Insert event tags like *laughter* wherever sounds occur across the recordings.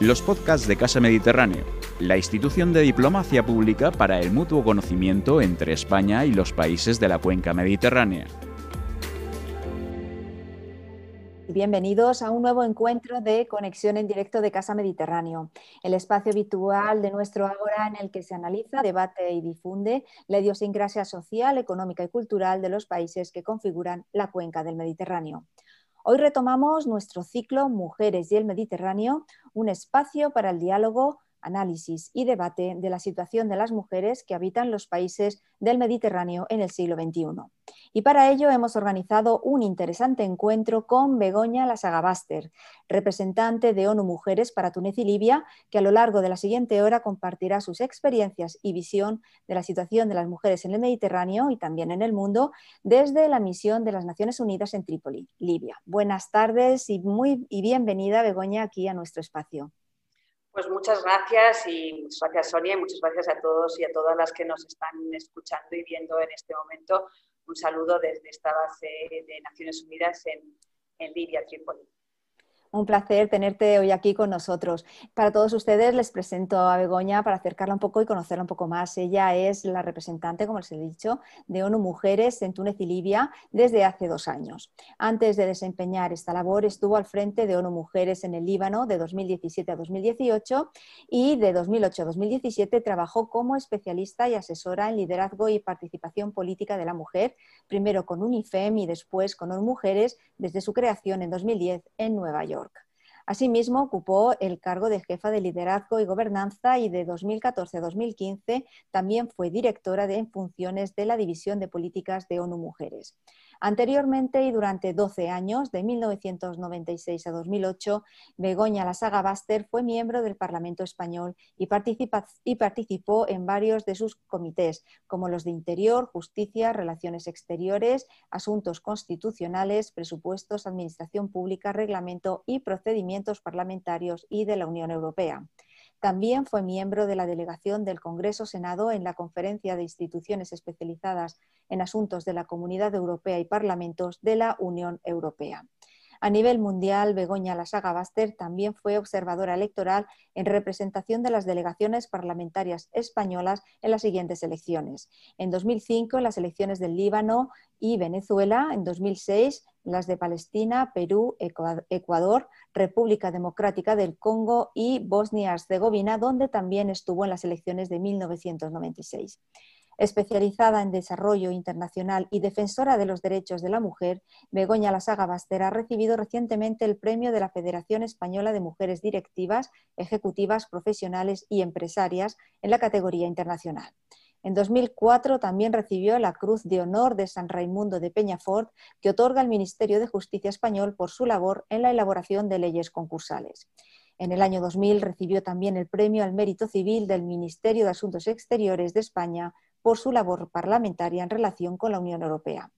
los podcasts de Casa Mediterráneo, la institución de diplomacia pública para el mutuo conocimiento entre España y los países de la cuenca mediterránea. Bienvenidos a un nuevo encuentro de conexión en directo de Casa Mediterráneo, el espacio habitual de nuestro Ágora en el que se analiza, debate y difunde la idiosincrasia social, económica y cultural de los países que configuran la cuenca del Mediterráneo. Hoy retomamos nuestro ciclo Mujeres y el Mediterráneo, un espacio para el diálogo, análisis y debate de la situación de las mujeres que habitan los países del Mediterráneo en el siglo XXI. Y para ello hemos organizado un interesante encuentro con Begoña Lasagabaster, representante de ONU Mujeres para Túnez y Libia, que a lo largo de la siguiente hora compartirá sus experiencias y visión de la situación de las mujeres en el Mediterráneo y también en el mundo desde la misión de las Naciones Unidas en Trípoli, Libia. Buenas tardes y, muy, y bienvenida, Begoña, aquí a nuestro espacio. Pues muchas gracias y muchas gracias Sonia y muchas gracias a todos y a todas las que nos están escuchando y viendo en este momento. Un saludo desde esta base de Naciones Unidas en, en Libia, Trípoli. Un placer tenerte hoy aquí con nosotros. Para todos ustedes les presento a Begoña para acercarla un poco y conocerla un poco más. Ella es la representante, como les he dicho, de ONU Mujeres en Túnez y Libia desde hace dos años. Antes de desempeñar esta labor estuvo al frente de ONU Mujeres en el Líbano de 2017 a 2018 y de 2008 a 2017 trabajó como especialista y asesora en liderazgo y participación política de la mujer, primero con UNIFEM y después con ONU Mujeres desde su creación en 2010 en Nueva York. Asimismo, ocupó el cargo de jefa de liderazgo y gobernanza y de 2014 a 2015 también fue directora de funciones de la División de Políticas de ONU Mujeres. Anteriormente y durante 12 años, de 1996 a 2008, Begoña Lasaga Baster fue miembro del Parlamento Español y, participó en varios de sus comités, como los de Interior, Justicia, Relaciones Exteriores, Asuntos Constitucionales, Presupuestos, Administración Pública, Reglamento y Procedimientos Parlamentarios y de la Unión Europea. También fue miembro de la delegación del Congreso-Senado en la Conferencia de Instituciones Especializadas en Asuntos de la Comunidad Europea y Parlamentos de la Unión Europea. A nivel mundial, Begoña Lasaga Baster también fue observadora electoral en representación de las delegaciones parlamentarias españolas en las siguientes elecciones. En 2005, en las elecciones del Líbano y Venezuela. En 2006, las de Palestina, Perú, Ecuador, República Democrática del Congo y Bosnia-Herzegovina, donde también estuvo en las elecciones de 1996. Especializada en desarrollo internacional y defensora de los derechos de la mujer, Begoña Lasaga Baster ha recibido recientemente el premio de la Federación Española de Mujeres Directivas, Ejecutivas, Profesionales y Empresarias en la categoría internacional. En 2004 también recibió la Cruz de Honor de San Raimundo de Peñafort, que otorga el Ministerio de Justicia español por su labor en la elaboración de leyes concursales. En el año 2000 recibió también el Premio al Mérito Civil del Ministerio de Asuntos Exteriores de España por su labor parlamentaria en relación con la Unión Europea.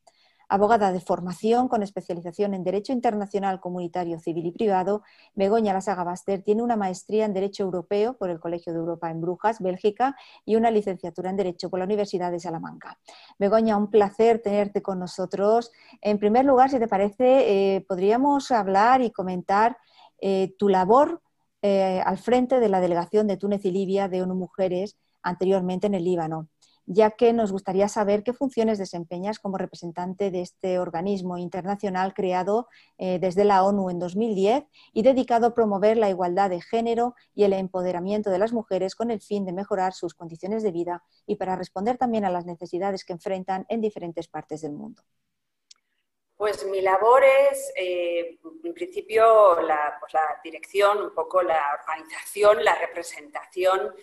Abogada de formación con especialización en Derecho Internacional Comunitario Civil y Privado, Begoña Lasaga Baster tiene una maestría en Derecho Europeo por el Colegio de Europa en Brujas, Bélgica, y una licenciatura en Derecho por la Universidad de Salamanca. Begoña, un placer tenerte con nosotros. En primer lugar, si te parece, eh, podríamos hablar y comentar eh, tu labor eh, al frente de la delegación de Túnez y Libia de ONU Mujeres anteriormente en el Líbano ya que nos gustaría saber qué funciones desempeñas como representante de este organismo internacional creado eh, desde la ONU en 2010 y dedicado a promover la igualdad de género y el empoderamiento de las mujeres con el fin de mejorar sus condiciones de vida y para responder también a las necesidades que enfrentan en diferentes partes del mundo. Pues mi labor es, eh, en principio, pues la dirección, un poco la organización, la representación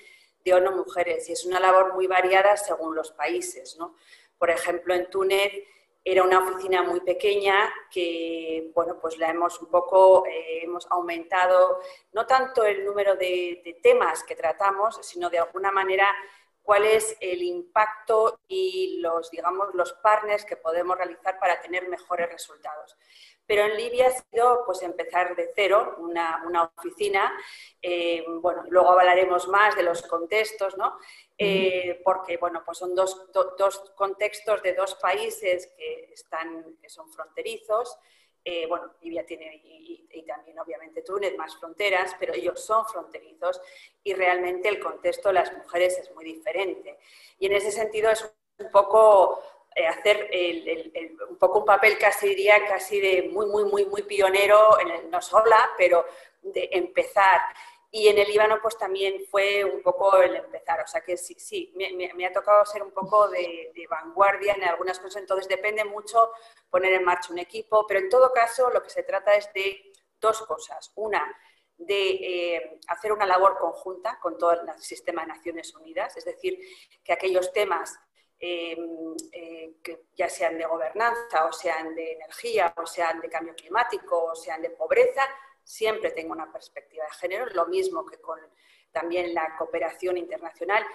de Mujeres y es una labor muy variada según los países. Por ejemplo, en Túnez era una oficina muy pequeña que, bueno, pues la hemos un poco, eh, hemos aumentado no tanto el número de, temas que tratamos, sino de alguna manera cuál es el impacto y los, digamos, los partners que podemos realizar para tener mejores resultados. Pero en Libia ha sido pues, empezar de cero, una, oficina. Eh, bueno, luego hablaremos más de los contextos, ¿no? Eh, porque bueno, pues son dos, contextos de dos países que, están, que son fronterizos. eh, bueno, Libia tiene y, también obviamente Túnez más fronteras, pero ellos son fronterizos y realmente el contexto de las mujeres es muy diferente. Y en ese sentido es un poco eh, hacer un poco un papel casi diría casi de muy, muy, muy, muy pionero, en el, no sola, pero de empezar. Y en el Líbano pues también fue un poco el empezar, o sea que sí, sí, me, ha tocado ser un poco de, vanguardia en algunas cosas, entonces depende mucho poner en marcha un equipo, pero en todo caso lo que se trata es de dos cosas. Una, de eh, hacer una labor conjunta con todo el sistema de Naciones Unidas, es decir, que aquellos temas Em, eh, que ya sean de gobernanza o sean de energía o sean de cambio climático o sean de pobreza, siempre tengo una perspectiva de género, lo mismo que con también la cooperación internacional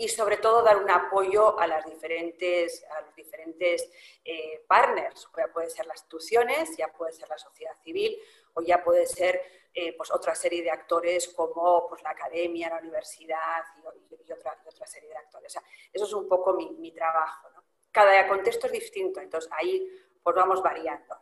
y sobre todo dar un apoyo a, las diferentes, a los diferentes eh, partners, ya puede ser las instituciones, ya puede ser la sociedad civil o ya puede ser eh, pues otra serie de actores como pues, la academia, la universidad y, otra, otra, serie de actores. eso es un poco mi, trabajo. Cada contexto es distinto, entonces ahí pues vamos variando.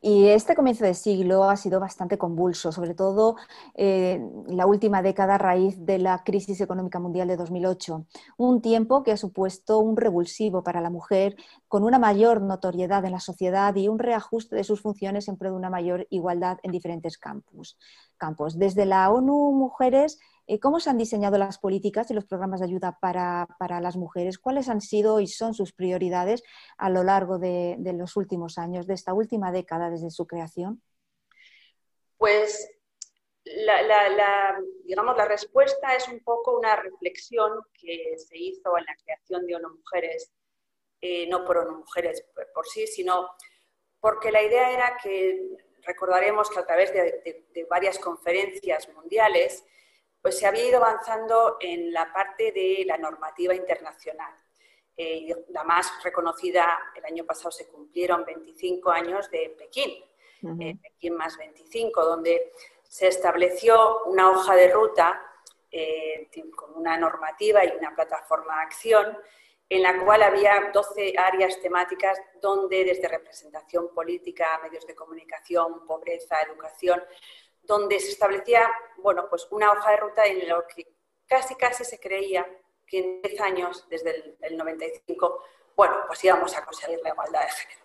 Y este comienzo de siglo ha sido bastante convulso, sobre todo eh, la última década a raíz de la crisis económica mundial de 2008, un tiempo que ha supuesto un revulsivo para la mujer con una mayor notoriedad en la sociedad y un reajuste de sus funciones en pro de una mayor igualdad en diferentes campos. campos. Desde la ONU Mujeres ¿Cómo se han diseñado las políticas y los programas de ayuda para, las mujeres? ¿Cuáles han sido y son sus prioridades a lo largo de, los últimos años, de esta última década desde su creación? Pues la, digamos, la respuesta es un poco una reflexión que se hizo en la creación de ONU Mujeres, eh, no por ONU Mujeres por, sí, sino porque la idea era que recordaremos que a través de varias conferencias mundiales pues se había ido avanzando en la parte de la normativa internacional. Eh, la más reconocida, el año pasado se cumplieron 25 años de Pekín, eh, Pekín más 25, donde se estableció una hoja de ruta eh, con una normativa y una plataforma de acción en la cual había 12 áreas temáticas donde desde representación política, medios de comunicación, pobreza, educación, donde se establecía bueno, pues una hoja de ruta en lo que casi casi se creía que en 10 años, desde el, 95, bueno, pues íbamos a conseguir la igualdad de género.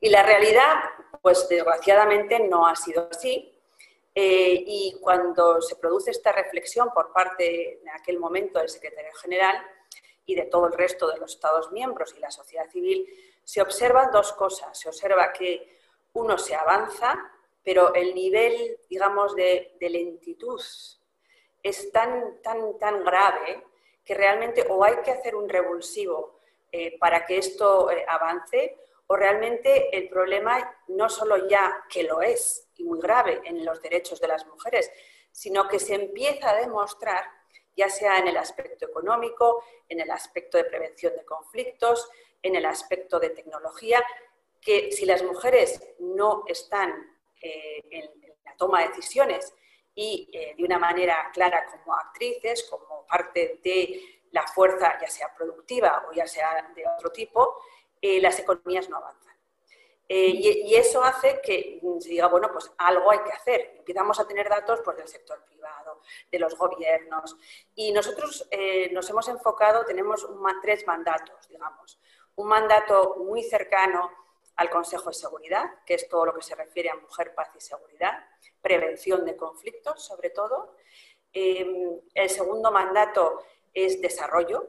Y la realidad, pues desgraciadamente no ha sido así. Eh, y cuando se produce esta reflexión por parte en aquel momento del secretario general y de todo el resto de los Estados miembros y la sociedad civil, se observan dos cosas. Se observa que uno se avanza pero el nivel, digamos, de, lentitud es tan, tan, tan grave que realmente o hay que hacer un revulsivo eh, para que esto eh, avance, o realmente el problema no solo ya que lo es, y muy grave, en los derechos de las mujeres, sino que se empieza a demostrar, ya sea en el aspecto económico, en el aspecto de prevención de conflictos, en el aspecto de tecnología, que si las mujeres no están eh, en, la toma de decisiones y eh, de una manera clara como actrices, como parte de la fuerza, ya sea productiva o ya sea de otro tipo, eh, las economías no avanzan. y, eso hace que se diga, bueno, pues algo hay que hacer. Empezamos a tener datos pues, del sector privado, de los gobiernos. Y nosotros nos hemos enfocado, tenemos tres mandatos, digamos. Un mandato muy cercano al Consejo de Seguridad, que es todo lo que se refiere a mujer, paz y seguridad, prevención de conflictos sobre todo. Em, el segundo mandato es desarrollo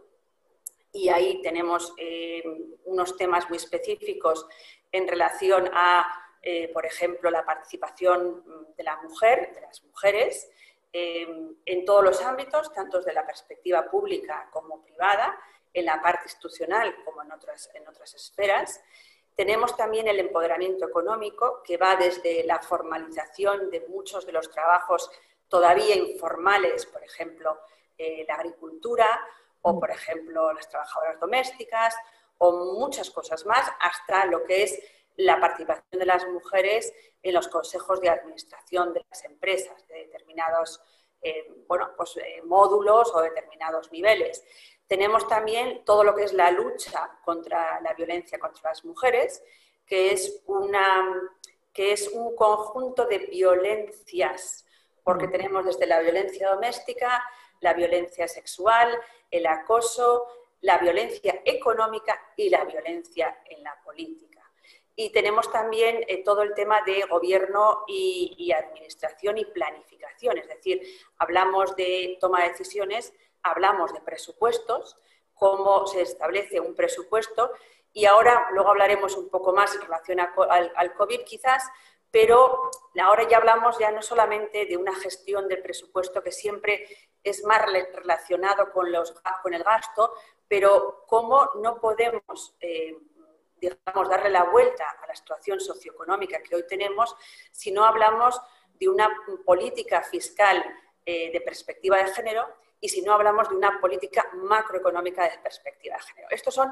y ahí tenemos em, unos temas muy específicos en relación a, eh, por ejemplo, la participación de la mujer, de las mujeres, em, en todos los ámbitos, tanto desde la perspectiva pública como privada, en la parte institucional como en otras, en otras esferas. Tenemos también el empoderamiento económico, que va desde la formalización de muchos de los trabajos todavía informales, por ejemplo, eh, la agricultura o, por ejemplo, las trabajadoras domésticas o muchas cosas más, hasta lo que es la participación de las mujeres en los consejos de administración de las empresas, de determinados eh, bueno, pues, eh, módulos o determinados niveles. Tenemos también todo lo que es la lucha contra la violencia contra las mujeres, que es, una, que es un conjunto de violencias, porque tenemos desde la violencia doméstica, la violencia sexual, el acoso, la violencia económica y la violencia en la política. Y tenemos también eh, todo el tema de gobierno y, administración y planificación, es decir, hablamos de toma de decisiones, hablamos de presupuestos, cómo se establece un presupuesto y ahora luego hablaremos un poco más en relación al, COVID quizás, pero ahora ya hablamos ya no solamente de una gestión del presupuesto que siempre es más relacionado con, los, con el gasto, pero cómo no podemos, eh, digamos, darle la vuelta a la situación socioeconómica que hoy tenemos si no hablamos de una política fiscal eh, de perspectiva de género y si no hablamos de una política macroeconómica de perspectiva de género. Estos son,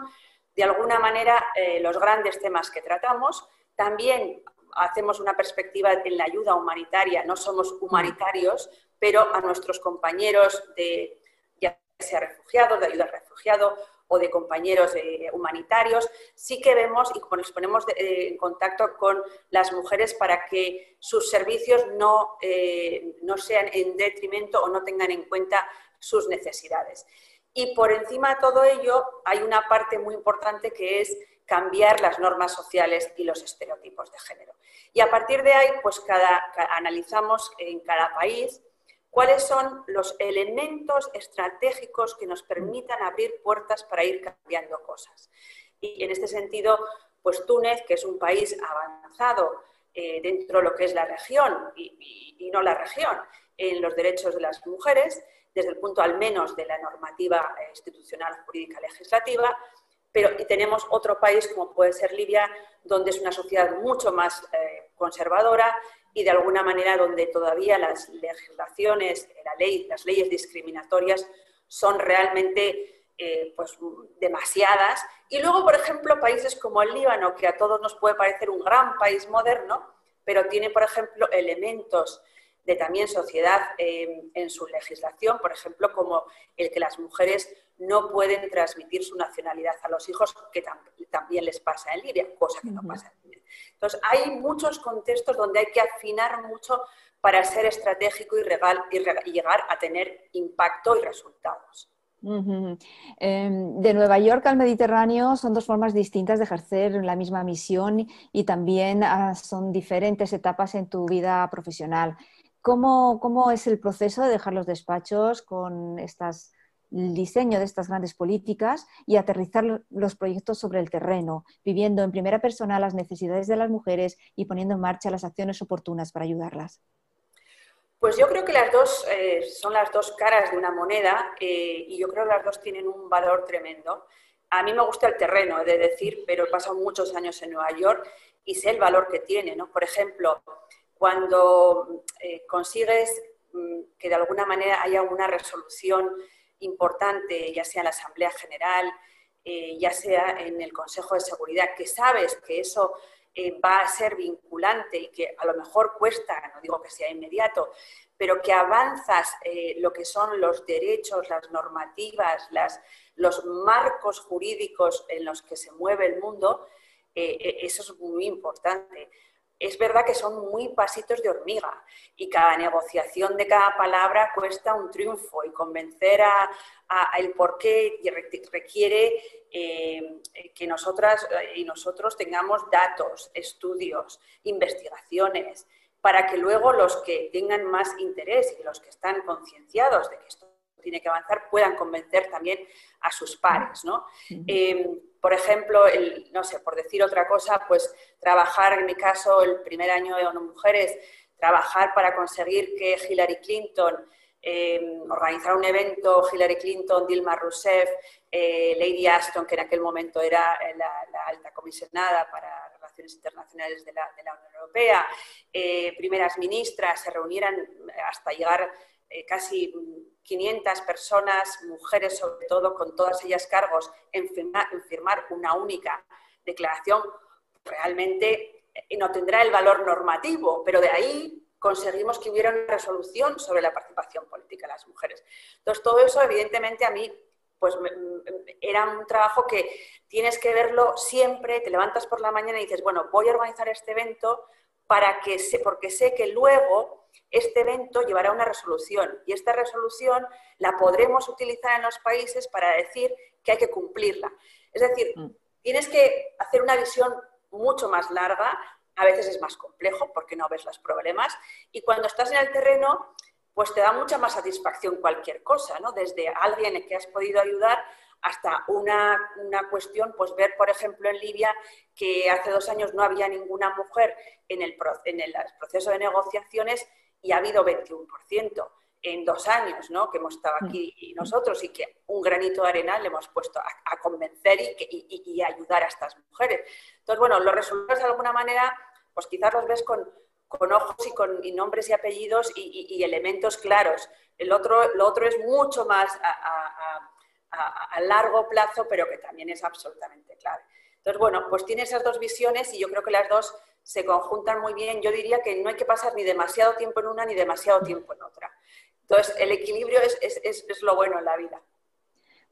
de alguna manera, eh, los grandes temas que tratamos. También hacemos una perspectiva en la ayuda humanitaria, no somos humanitarios, pero a nuestros compañeros de, ya sea refugiados, de ayuda al refugiado o de compañeros humanitarios, sí que vemos y nos ponemos eh, en contacto con las mujeres para que sus servicios no, eh, no sean en detrimento o no tengan en cuenta sus necesidades. Y por encima de todo ello hay una parte muy importante que es cambiar las normas sociales y los estereotipos de género. Y a partir de ahí, pues cada, analizamos en cada país cuáles son los elementos estratégicos que nos permitan abrir puertas para ir cambiando cosas. Y en este sentido, pues Túnez, que es un país avanzado eh, dentro de lo que es la región y, y no la región en los derechos de las mujeres, desde el punto al menos de la normativa institucional, jurídica, legislativa, pero tenemos otro país como puede ser Libia, donde es una sociedad mucho más eh, conservadora y de alguna manera donde todavía las legislaciones, la ley, las leyes discriminatorias son realmente eh, pues, demasiadas. Y luego, por ejemplo, países como el Líbano, que a todos nos puede parecer un gran país moderno, pero tiene, por ejemplo, elementos de también sociedad eh, en su legislación, por ejemplo, como el que las mujeres no pueden transmitir su nacionalidad a los hijos, que también les pasa en Libia, cosa que no pasa en Libia. Entonces, hay muchos contextos donde hay que afinar mucho para ser estratégico y, llegar a tener impacto y resultados. Em, de Nueva York al Mediterráneo son dos formas distintas de ejercer la misma misión y también ah, son diferentes etapas en tu vida profesional. ¿Cómo, ¿Cómo, es el proceso de dejar los despachos con el diseño de estas grandes políticas y aterrizar los proyectos sobre el terreno, viviendo en primera persona las necesidades de las mujeres y poniendo en marcha las acciones oportunas para ayudarlas. Pues yo creo que las dos eh, son las dos caras de una moneda eh, y yo creo que las dos tienen un valor tremendo. A mí me gusta el terreno, he de decir, pero he pasado muchos años en Nueva York y sé el valor que tiene. ¿no? Por ejemplo, cuando eh, consigues mm, que de alguna manera haya una resolución importante, ya sea en la Asamblea General, eh, ya sea en el Consejo de Seguridad, que sabes que eso eh, va a ser vinculante y que a lo mejor cuesta, no digo que sea inmediato, pero que avanzas lo que son los derechos, las normativas, los marcos jurídicos en los que se mueve el mundo, eso es muy importante es verdad que son muy pasitos de hormiga y cada negociación de cada palabra cuesta un triunfo y convencer a, el por qué requiere eh, que nosotras y nosotros tengamos datos, estudios, investigaciones, para que luego los que tengan más interés y los que están concienciados de que esto tiene que avanzar puedan convencer también a sus pares. ¿no? por ejemplo, el, no sé, por decir otra cosa, pues trabajar, en mi caso, el primer año de ONU Mujeres, trabajar para conseguir que Hillary Clinton eh, organizara un evento, Hillary Clinton, Dilma Rousseff, eh, Lady Ashton, que en aquel momento era la, alta comisionada para relaciones internacionales de la, Unión Europea, eh, primeras ministras se reunieran hasta llegar casi 500 personas, mujeres sobre todo, con todas ellas cargos, en firmar, una única declaración, realmente eh, no tendrá el valor normativo, pero de ahí conseguimos que hubiera una resolución sobre la participación política de las mujeres. Entonces, todo eso, evidentemente, a mí pues era un trabajo que tienes que verlo siempre, te levantas por la mañana y dices, bueno, voy a organizar este evento para que porque sé que luego este evento llevará una resolución y esta resolución la podremos utilizar en los países para decir que hay que cumplirla. Es decir, mm. tienes que hacer una visión mucho más larga, a veces es más complejo porque no ves los problemas y cuando estás en el terreno pues te da mucha más satisfacción cualquier cosa, ¿no? Desde alguien que has podido ayudar hasta una, cuestión, pues ver, por ejemplo, en Libia que hace dos años no había ninguna mujer en el, en el proceso de negociaciones y ha habido 21% en dos años, ¿no? Que hemos estado aquí mm. nosotros y que un granito de arena le hemos puesto a, convencer y, y, ayudar a estas mujeres. Entonces, bueno, los resultados de alguna manera, pues quizás los ves con, con ojos y con nombres y apellidos y, elementos claros. El otro, lo otro es mucho más a, largo plazo, pero que también es absolutamente clave. Entonces, bueno, pues tiene esas dos visiones y yo creo que las dos se conjuntan muy bien. Yo diría que no hay que pasar ni demasiado tiempo en una ni demasiado tiempo en otra. Entonces, el equilibrio es lo bueno en la vida.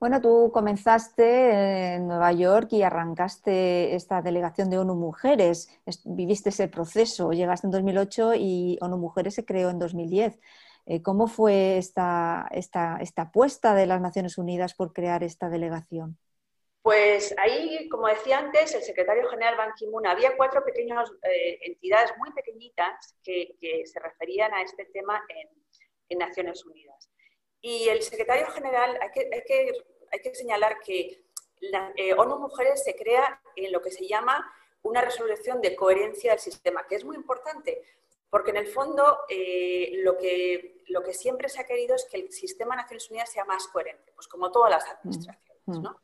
Bueno, tú comenzaste en Nueva York y arrancaste esta delegación de ONU Mujeres. Viviste ese proceso, llegaste en 2008 y ONU Mujeres se creó en 2010. Eh, ¿Cómo fue esta, esta, apuesta de las Naciones Unidas por crear esta delegación? Pues ahí, como decía antes, el secretario general Ban Ki-moon, había cuatro pequeñas eh, entidades muy pequeñitas que, se referían a este tema en, Naciones Unidas. Y el secretario general, hay que, hay que hay que señalar que la, eh, ONU Mujeres se crea en lo que se llama una resolución de coherencia del sistema, que es muy importante, porque en el fondo eh, lo, que, lo que siempre se ha querido es que el sistema de Naciones Unidas sea más coherente, pues como todas las administraciones. Mm, mm. ¿no?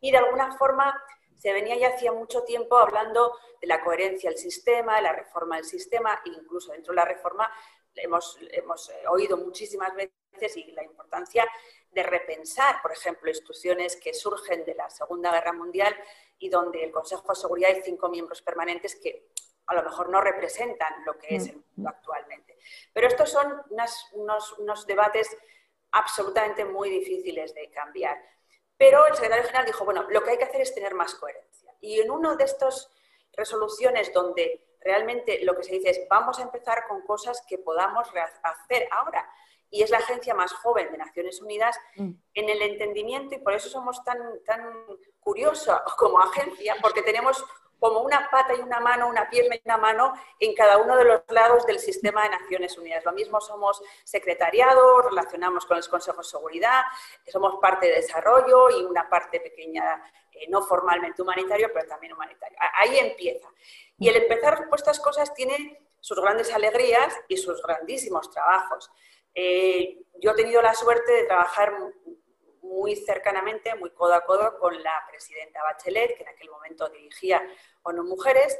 Y de alguna forma se venía ya hacía mucho tiempo hablando de la coherencia del sistema, de la reforma del sistema, e incluso dentro de la reforma hemos, hemos eh, oído muchísimas veces y la importancia de repensar, por ejemplo, instituciones que surgen de la Segunda Guerra Mundial y donde el Consejo de Seguridad hay cinco miembros permanentes que a lo mejor no representan lo que es el mundo actualmente. Pero estos son unos, unos debates absolutamente muy difíciles de cambiar. Pero el secretario general dijo, bueno, lo que hay que hacer es tener más coherencia. Y en una de estas resoluciones donde realmente lo que se dice es, vamos a empezar con cosas que podamos hacer ahora y es la agencia más joven de Naciones Unidas mm. en el entendimiento y por eso somos tan, tan curiosos como agencia, porque tenemos como una pata y una mano, una pierna y una mano en cada uno de los lados del sistema de Naciones Unidas. Lo mismo somos secretariado, relacionamos con el Consejo de Seguridad, somos parte de desarrollo y una parte pequeña, eh, no formalmente humanitario, pero también humanitario. Ahí empieza. Y el empezar por estas cosas tiene sus grandes alegrías y sus grandísimos trabajos. Eh, yo he tenido la suerte de trabajar muy cercanamente, muy codo a codo con la presidenta Bachelet, que en aquel momento dirigía ONU Mujeres,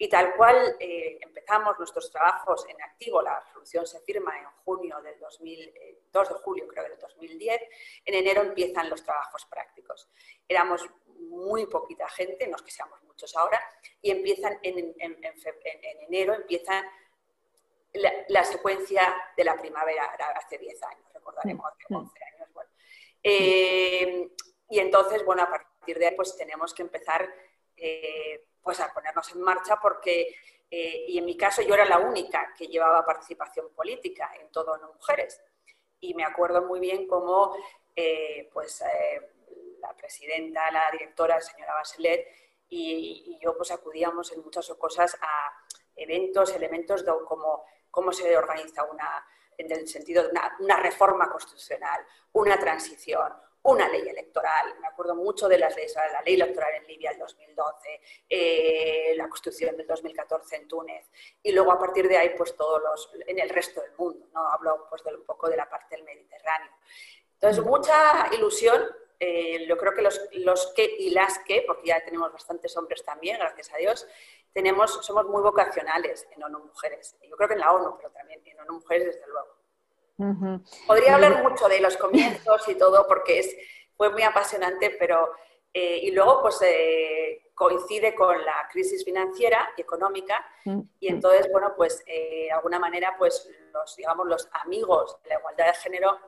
y tal cual eh, empezamos nuestros trabajos en activo, la resolución se firma en junio del 2000, 2 eh, de julio creo del 2010, en enero empiezan los trabajos prácticos. Éramos muy poquita gente, no es que seamos muchos ahora, y empiezan en, en enero, empiezan la, secuencia de la primavera hace 10 años, recordaremos, hace 11 años. Eh, y entonces, bueno, a partir de ahí pues tenemos que empezar eh, pues a ponernos en marcha porque, eh, y en mi caso yo era la única que llevaba participación política en todo No Mujeres. Y me acuerdo muy bien cómo pues la presidenta, la directora, señora Bachelet, y, y, yo pues acudíamos en muchas cosas a eventos, elementos de, como cómo se organiza una, en el sentido de una, reforma constitucional, una transición, una ley electoral. Me acuerdo mucho de las leyes, la ley electoral en Libia del 2012, eh, la constitución del 2014 en Túnez y luego a partir de ahí pues todos los en el resto del mundo. ¿no? Hablo pues de un poco de la parte del Mediterráneo. Entonces mucha ilusión. Eh, yo creo que los, los que y las que, porque ya tenemos bastantes hombres también, gracias a Dios, tenemos, somos muy vocacionales en ONU Mujeres. Yo creo que en la ONU, pero también en ONU Mujeres, desde luego. Podría hablar mucho de los *laughs* comienzos y todo, porque es, fue muy apasionante, pero... Eh, y luego, pues, eh, coincide con la crisis financiera y económica, y entonces, bueno, pues, eh, de alguna manera, pues, los, digamos, los amigos de la igualdad de género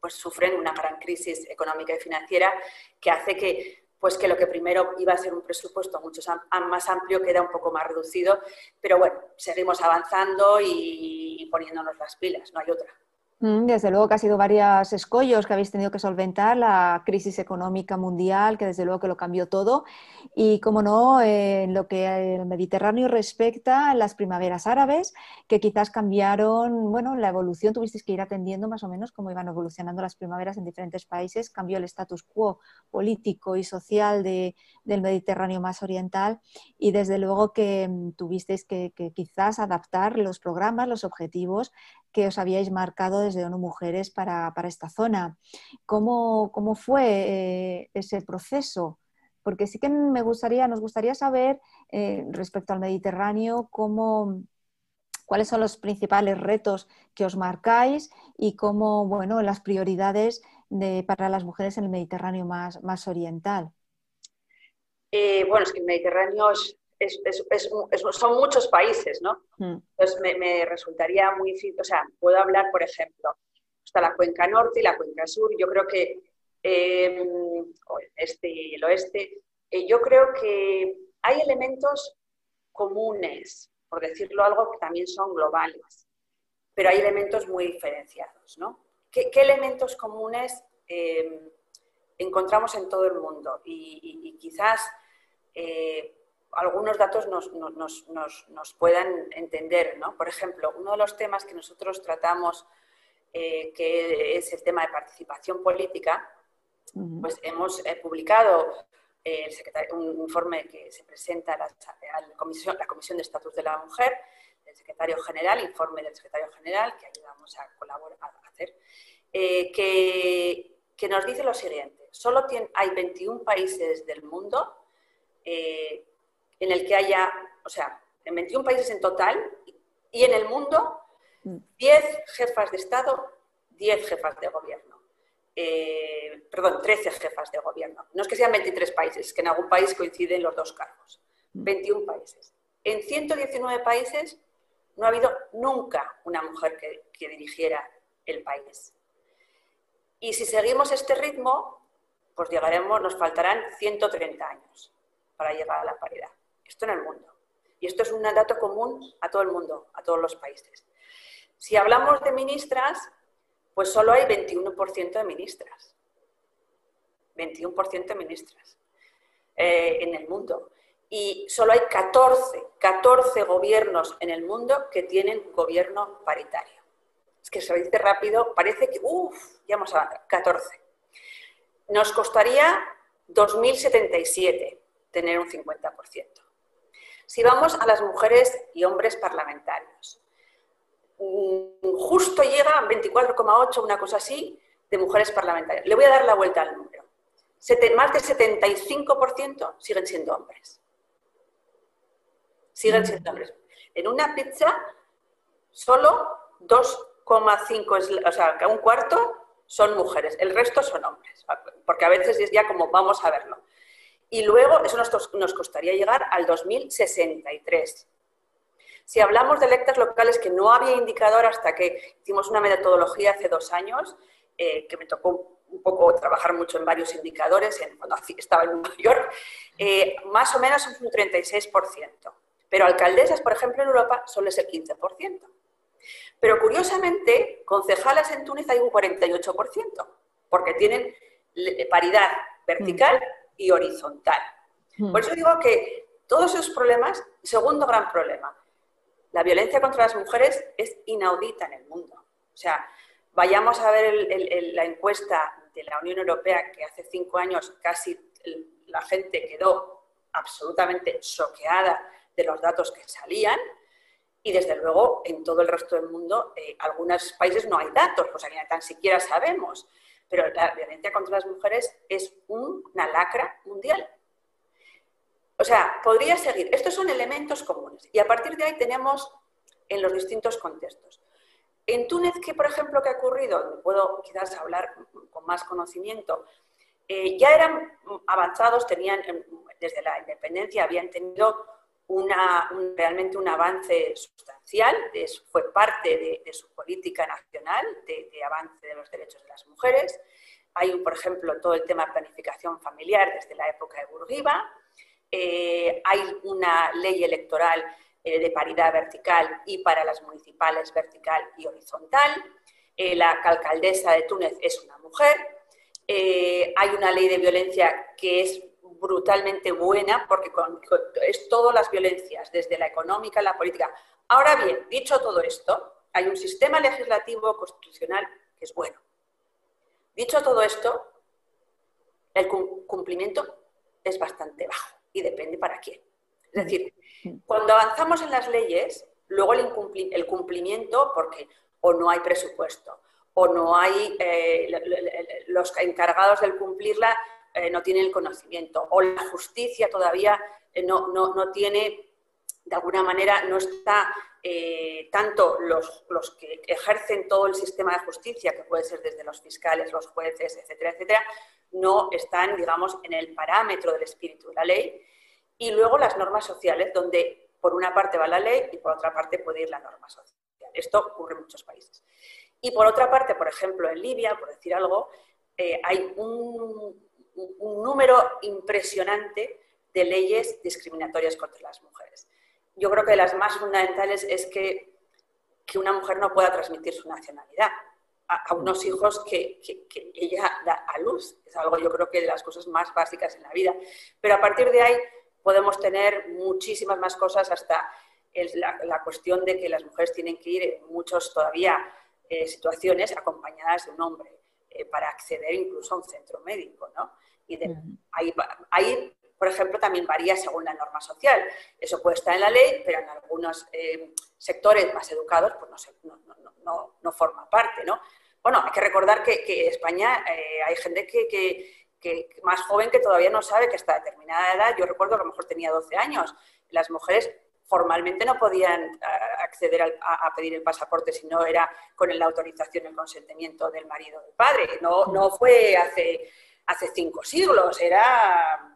pues sufren una gran crisis económica y financiera que hace que pues que lo que primero iba a ser un presupuesto mucho más amplio queda un poco más reducido, pero bueno, seguimos avanzando y poniéndonos las pilas, no hay otra. Desde luego que ha sido varios escollos que habéis tenido que solventar, la crisis económica mundial, que desde luego que lo cambió todo, y como no, en lo que el Mediterráneo respecta, las primaveras árabes, que quizás cambiaron, bueno, la evolución, tuvisteis que ir atendiendo más o menos cómo iban evolucionando las primaveras en diferentes países, cambió el status quo político y social del Mediterráneo más oriental, y desde luego que mm, tuvisteis que quizás adaptar los programas, los objetivos que os habíais marcado desde ONU Mujeres para, esta zona. ¿Cómo, cómo fue eh, ese proceso? Porque sí que me gustaría, nos gustaría saber eh, respecto al Mediterráneo cómo, cuáles son los principales retos que os marcáis y cómo, bueno, las prioridades de, para las mujeres en el Mediterráneo más, más oriental. Eh, bueno, es que el Mediterráneo es, son muchos países, ¿no? Mm. Entonces me, resultaría muy difícil, o sea, puedo hablar, por ejemplo, está la cuenca norte y la cuenca sur, yo creo que, eh, el este y el oeste, eh, yo creo que hay elementos comunes, por decirlo algo, que también son globales, pero hay elementos muy diferenciados, ¿no? ¿Qué, elementos comunes eh, encontramos en todo el mundo? Y, quizás algunos datos nos, puedan entender. ¿no? Por ejemplo, uno de los temas que nosotros tratamos, eh, que es el tema de participación política, pues hemos eh, publicado eh, un informe que se presenta a la, comisión, la Comisión de Estatus de la Mujer, del secretario general, informe del secretario general, que ayudamos a colaborar a hacer, que, nos dice lo siguiente, solo hay 21 países del mundo en el que haya, o sea, en 21 países en total y en el mundo, 10 mm. jefas de Estado, 10 jefas de gobierno. Eh, perdón, 13 jefas de gobierno. No es que sean 23 países, que en algún país coinciden los dos cargos. 21 mm. países. En 119 países no ha habido nunca una mujer que, que dirigiera el país. Y si seguimos este ritmo, pues llegaremos, nos faltarán 130 años para llegar a la paridad. Esto en el mundo. Y esto es un dato común a todo el mundo, a todos los países. Si hablamos de ministras, pues solo hay 21% de ministras. 21% de ministras eh, en el mundo. Y solo hay 14, 14 gobiernos en el mundo que tienen gobierno paritario. Es que se dice rápido, parece que, uff, ya hemos avanzado, 14. Nos costaría 2.077 tener un 50%. Si vamos a las mujeres y hombres parlamentarios, mm, justo llega a 24,8, una cosa así, de mujeres parlamentarias. Le voy a dar la vuelta al número. Más del 75% siguen siendo hombres. Siguen mm. siendo hombres. En una pizza, solo 2,5, o sea, un cuarto son mujeres, el resto son hombres, porque a veces es ya como vamos a verlo. Y luego eso nos, costaría llegar al 2063. Si hablamos de electas locales, que no había indicador hasta que hicimos una metodología hace dos años, eh, que me tocó un poco trabajar mucho en varios indicadores cuando estaba en *laughs* Nueva York, eh, más o menos es un 36%. Pero alcaldesas, por ejemplo, en Europa solo es el 15%. Pero curiosamente, concejales en Túnez hay un 48%, porque tienen paridad vertical mm y horizontal. Hmm. Por eso digo que todos esos problemas, segundo gran problema, la violencia contra las mujeres es inaudita en el mundo. O sea, vayamos a ver la encuesta de la Unión Europea que hace cinco años casi la gente quedó absolutamente choqueada de los datos que salían y desde luego en todo el resto del mundo, eh, algunos países no hay datos, o sea que ni tan siquiera sabemos pero la violencia contra las mujeres es una lacra mundial. O sea, podría seguir. Estos son elementos comunes. Y a partir de ahí tenemos en los distintos contextos. En Túnez, ¿qué, por ejemplo, que ha ocurrido? Puedo quizás hablar con más conocimiento. Eh, ya eran avanzados, tenían, em, desde la independencia, habían tenido una, realmente un avance sustancial, fue parte de, su política nacional de, avance de los derechos de las mujeres. Hay, por ejemplo, todo el tema de planificación familiar desde la época de Burguiba. Eh, hay una ley electoral eh, de paridad vertical y para las municipales vertical y horizontal. Eh, la alcaldesa de Túnez es una mujer. hay una ley de violencia que es brutalmente buena porque es todas las violencias, desde la económica, la política. Ahora bien, dicho todo esto, hay un sistema legislativo constitucional que es bueno. Dicho todo esto, el cumplimiento es bastante bajo y depende para quién. Es decir, cuando avanzamos en las leyes, luego el, cumplimiento, porque o no hay presupuesto, o no hay eh, los encargados del cumplirla eh, no tienen el conocimiento, o la justicia todavía eh, no, no, tiene, de alguna manera, no está tanto los, los, que ejercen todo el sistema de justicia, que puede ser desde los fiscales, los jueces, etcétera, etcétera, no están, digamos, en el parámetro del espíritu de la ley. Y luego las normas sociales, donde por una parte va la ley y por otra parte puede ir la norma social. Esto ocurre en muchos países. Y por otra parte, por ejemplo, en Libia, por decir algo, eh, hay un, número impresionante de leyes discriminatorias contra las mujeres. Yo creo que las más fundamentales es que, una mujer no pueda transmitir su nacionalidad a, unos hijos que, ella da a luz. Es algo yo creo que de las cosas más básicas en la vida. Pero a partir de ahí podemos tener muchísimas más cosas hasta la, cuestión de que las mujeres tienen que ir en muchas todavía eh, situaciones acompañadas de un hombre eh, para acceder incluso a un centro médico. ¿no? Y ahí, por ejemplo, también varía según la norma social. Eso puede estar en la ley, pero en algunos eh, sectores más educados pues no, no, no, forma parte. ¿no? Bueno, hay que recordar que, en España hay gente que que más joven que todavía no sabe que hasta determinada edad, yo recuerdo que a lo mejor tenía 12 años, las mujeres formalmente no podían acceder a, pedir el pasaporte si no era con la autorización y el consentimiento del marido o del padre. No, no fue hace, hace cinco siglos, era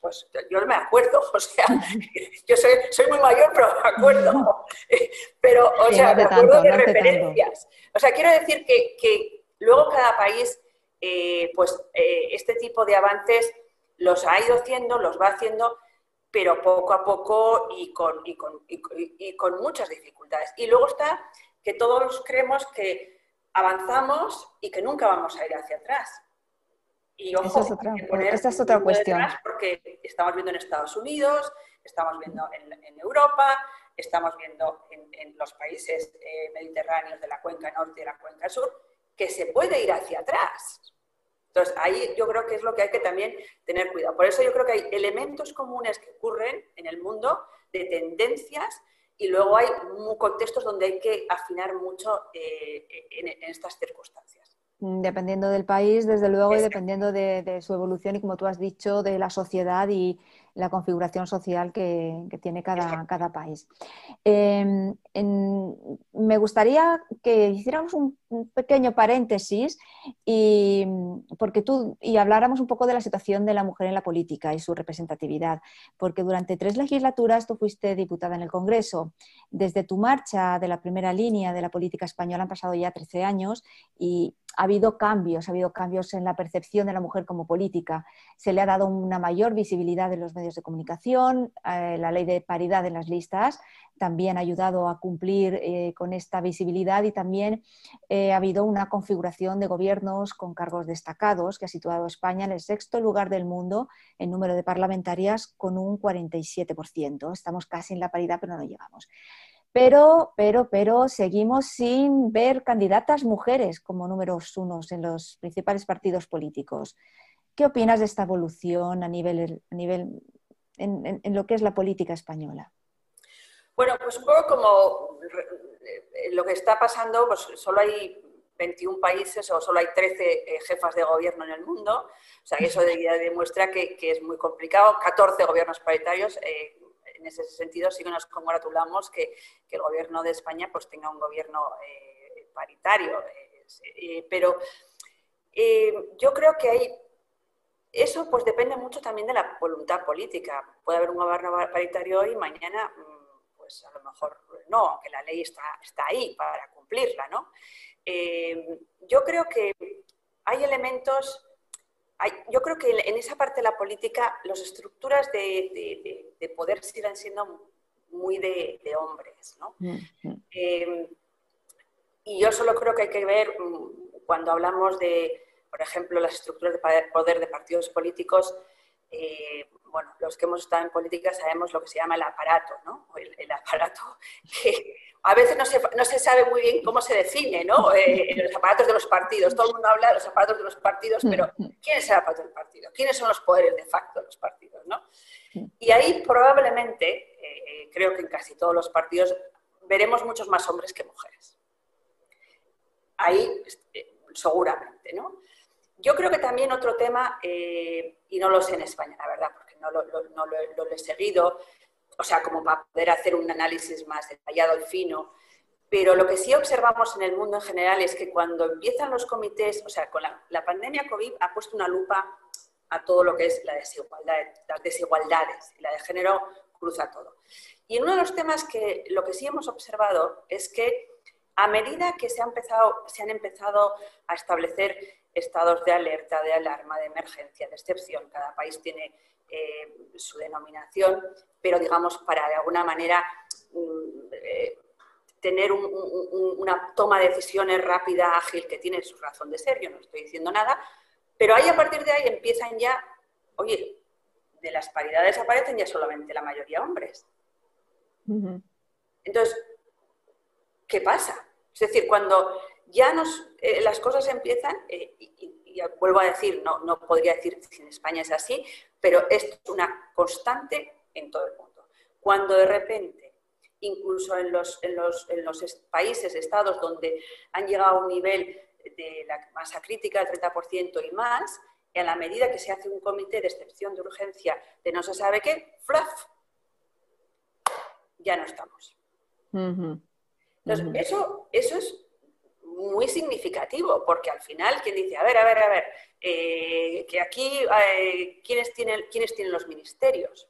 pues, pues yo no me acuerdo, *laughs* o sea, *laughs* yo soy, soy, muy mayor, pero me acuerdo. *laughs* Pero, o sea, me acuerdo de referencias. O sea, quiero decir que, que, luego cada país eh, pues eh, este tipo de avances los ha ido haciendo, los va haciendo, pero poco a poco y con, y con, muchas dificultades. Y luego está que todos creemos que avanzamos y que nunca vamos a ir hacia atrás. Y ojo, esa es otra, cuestión. Porque estamos viendo en Estados Unidos, estamos viendo en, Europa, estamos viendo en, los países eh, mediterráneos de la cuenca norte y de la cuenca sur, que se puede ir hacia atrás. Entonces, ahí yo creo que es lo que hay que también tener cuidado. Por eso yo creo que hay elementos comunes que ocurren en el mundo de tendencias y luego hay contextos donde hay que afinar mucho eh, en, estas circunstancias. Dependiendo del país, desde luego, y dependiendo de, su evolución y, como tú has dicho, de la sociedad y, la configuración social que, tiene cada, cada país. Em, me gustaría que hiciéramos un, pequeño paréntesis y, porque tú, y habláramos un poco de la situación de la mujer en la política y su representatividad, porque durante tres legislaturas tú fuiste diputada en el Congreso. Desde tu marcha de la primera línea de la política española han pasado ya 13 años y ha habido cambios, ha habido cambios en la percepción de la mujer como política. Se le ha dado una mayor visibilidad en los medios de comunicación, eh, la ley de paridad en las listas también ha ayudado a cumplir eh, con esta visibilidad y también eh, ha habido una configuración de gobiernos con cargos destacados que ha situado a España en el sexto lugar del mundo en número de parlamentarias con un 47%. Estamos casi en la paridad, pero no llegamos pero, pero, pero seguimos sin ver candidatas mujeres como números unos en los principales partidos políticos. ¿Qué opinas de esta evolución a nivel, a nivel en, lo que es la política española? Bueno, pues un poco como eh, lo que está pasando, pues solo hay 21 países o solo hay 13 eh, jefas de gobierno en el mundo. O sea, eso demuestra que, que es muy complicado. 14 gobiernos paritarios. Eh, en ese sentido sí que nos congratulamos que, el gobierno de España pues tenga un gobierno eh, paritario. Eh, eh, pero yo creo que hay eso pues depende mucho también de la voluntad política. Puede haber un gobierno paritario hoy y mañana, mm, pues a lo mejor no, aunque la ley está, está ahí para cumplirla, ¿no? eh, yo creo que hay elementos, yo creo que en esa parte de la política las estructuras de, poder siguen siendo muy de, hombres. ¿no? Eh, y yo solo creo que hay que ver, mm, cuando hablamos de, por ejemplo, las estructuras de poder de partidos políticos, eh, bueno, los que hemos estado en política sabemos lo que se llama el aparato, ¿no? El, aparato *laughs* que a veces no se, no se, sabe muy bien cómo se define, ¿no? *laughs* Eh, los aparatos de los partidos. Todo el mundo habla de los aparatos de los partidos, pero ¿quién es el aparato del partido? ¿Quiénes son los poderes de facto de los partidos, ¿no? Y ahí probablemente, eh, creo que en casi todos los partidos, veremos muchos más hombres que mujeres. Ahí, seguramente, ¿no? Yo creo que también otro tema, y no lo sé en España, la verdad, no lo, he seguido, o sea, como para poder hacer un análisis más detallado y fino. Pero lo que sí observamos en el mundo en general es que cuando empiezan los comités, o sea, con la, pandemia COVID ha puesto una lupa a todo lo que es la desigualdad, las desigualdades y la de género cruza todo. Y uno de los temas que lo que sí hemos observado es que a medida que se, ha empezado, se han empezado a establecer estados de alerta, de alarma, de emergencia, de excepción, cada país tiene eh, su denominación, pero digamos para de alguna manera mm, eh, tener una toma de decisiones rápida, ágil, que tiene su razón de ser, yo no estoy diciendo nada, pero ahí a partir de ahí empiezan ya, oye, de las paridades aparecen ya solamente la mayoría hombres. Entonces, ¿qué pasa? Es decir, cuando ya nos, eh, las cosas empiezan, y, vuelvo a decir, no, no podría decir si en España es así, pero es una constante en todo el mundo. Cuando de repente, incluso en los, en los, en los países, estados donde han llegado a un nivel de la masa crítica del 30% y más, y a la medida que se hace un comité de excepción de urgencia de no se sabe qué, fluff, ya no estamos. Entonces, eso, eso es muy significativo, porque al final, quien dice, a ver, a ver, a ver, eh, que aquí, eh, ¿quiénes, tienen, ¿quiénes tienen los ministerios?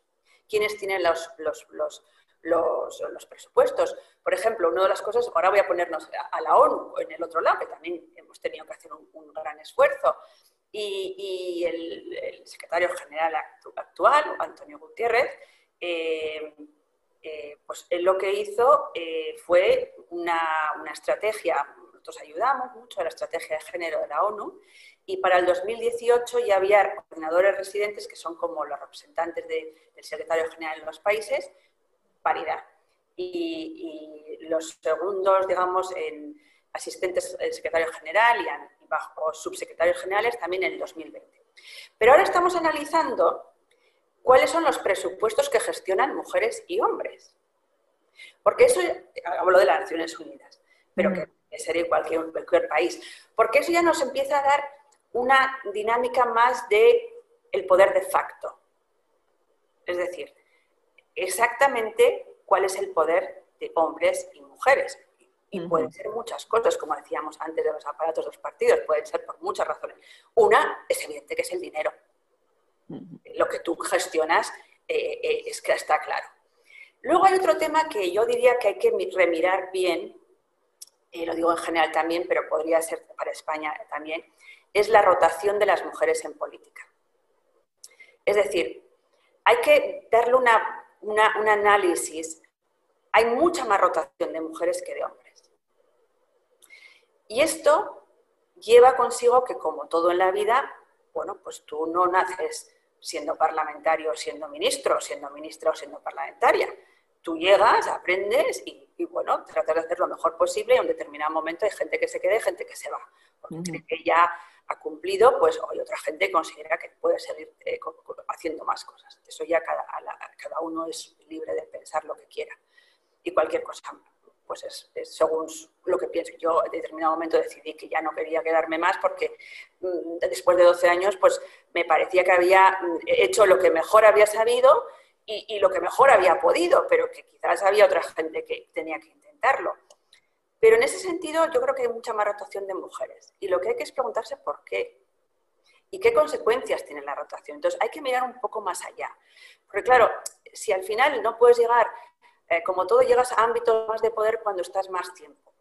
¿Quiénes tienen los, los, los, los, presupuestos? Por ejemplo, una de las cosas, ahora voy a ponernos a, la ONU en el otro lado, que también hemos tenido que hacer un, gran esfuerzo, y, el, secretario general actual, Antonio Gutiérrez, eh, pues él lo que hizo fue una, una estrategia nosotros ayudamos mucho a la estrategia de género de la ONU y para el 2018 ya había coordinadores residentes que son como los representantes del secretario general en los países, paridad. Y, los segundos, digamos, en asistentes del secretario general y, bajo subsecretarios generales también en el 2020. Pero ahora estamos analizando cuáles son los presupuestos que gestionan mujeres y hombres. Porque eso, hablo de las Naciones Unidas, pero que sería cualquier, cualquier país, porque eso ya nos empieza a dar una dinámica más de el poder de facto. Es decir, exactamente cuál es el poder de hombres y mujeres. Y pueden ser muchas cosas, como decíamos antes de los aparatos de los partidos, pueden ser por muchas razones. Una es evidente que es el dinero. Lo que tú gestionas eh, eh, es que está claro. Luego hay otro tema que yo diría que hay que remirar bien y lo digo en general también, pero podría ser para España también, es la rotación de las mujeres en política. Es decir, hay que darle un análisis. Hay mucha más rotación de mujeres que de hombres. Y esto lleva consigo que, como todo en la vida, bueno, pues tú no naces siendo parlamentario, siendo ministro, siendo ministra o siendo parlamentaria. Tú llegas, aprendes y y bueno, tratar de hacer lo mejor posible y en un determinado momento hay gente que se quede y gente que se va. Porque que ya ha cumplido, pues hay otra gente que considera que puede seguir eh, haciendo más cosas. Eso ya cada, cada, uno es libre de pensar lo que quiera. Y cualquier cosa, pues es, según lo que pienso. Yo en determinado momento decidí que ya no quería quedarme más porque mm, después de 12 años, pues me parecía que había mm, hecho lo que mejor había sabido y, lo que mejor había podido, pero que quizás había otra gente que tenía que intentarlo. Pero en ese sentido yo creo que hay mucha más rotación de mujeres y lo que hay que es preguntarse por qué y qué consecuencias tiene la rotación. Entonces hay que mirar un poco más allá. Porque claro, si al final no puedes llegar, eh, como todo, llegas a ámbitos más de poder cuando estás más tiempo.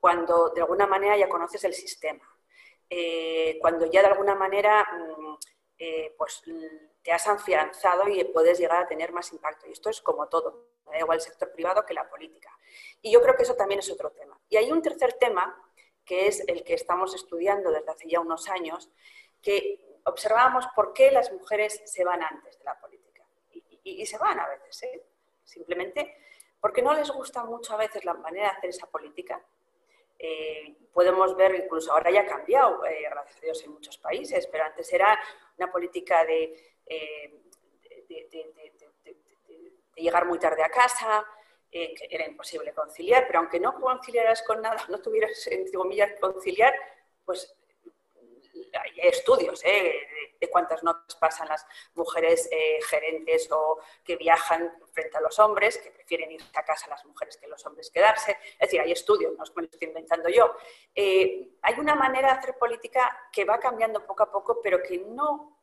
cuando de alguna manera ya conoces el sistema, eh, cuando ya de alguna manera mm, eh, pues, te has afianzado y puedes llegar a tener más impacto. Y esto es como todo, da igual el sector privado que la política. Y yo creo que eso también es otro tema. Y hay un tercer tema, que es el que estamos estudiando desde hace ya unos años, que observamos por qué las mujeres se van antes de la política. Y, se van a veces, ¿eh? simplemente porque no les gusta mucho a veces la manera de hacer esa política. Eh, podemos ver, incluso ahora ya ha cambiado, gracias a Dios, en muchos países, pero antes era una política de, llegar muy tarde a casa, que era imposible conciliar, pero aunque no conciliaras con nada, *laughs* no tuvieras, en comillas, conciliar, pues hay estudios ¿eh? de, cuántas notas pasan las mujeres eh, gerentes o que viajan frente a los hombres, que prefieren irse a casa las mujeres que los hombres quedarse. Es decir, hay estudios, no me lo estoy inventando yo. Eh, hay una manera de hacer política que va cambiando poco a poco, pero que no,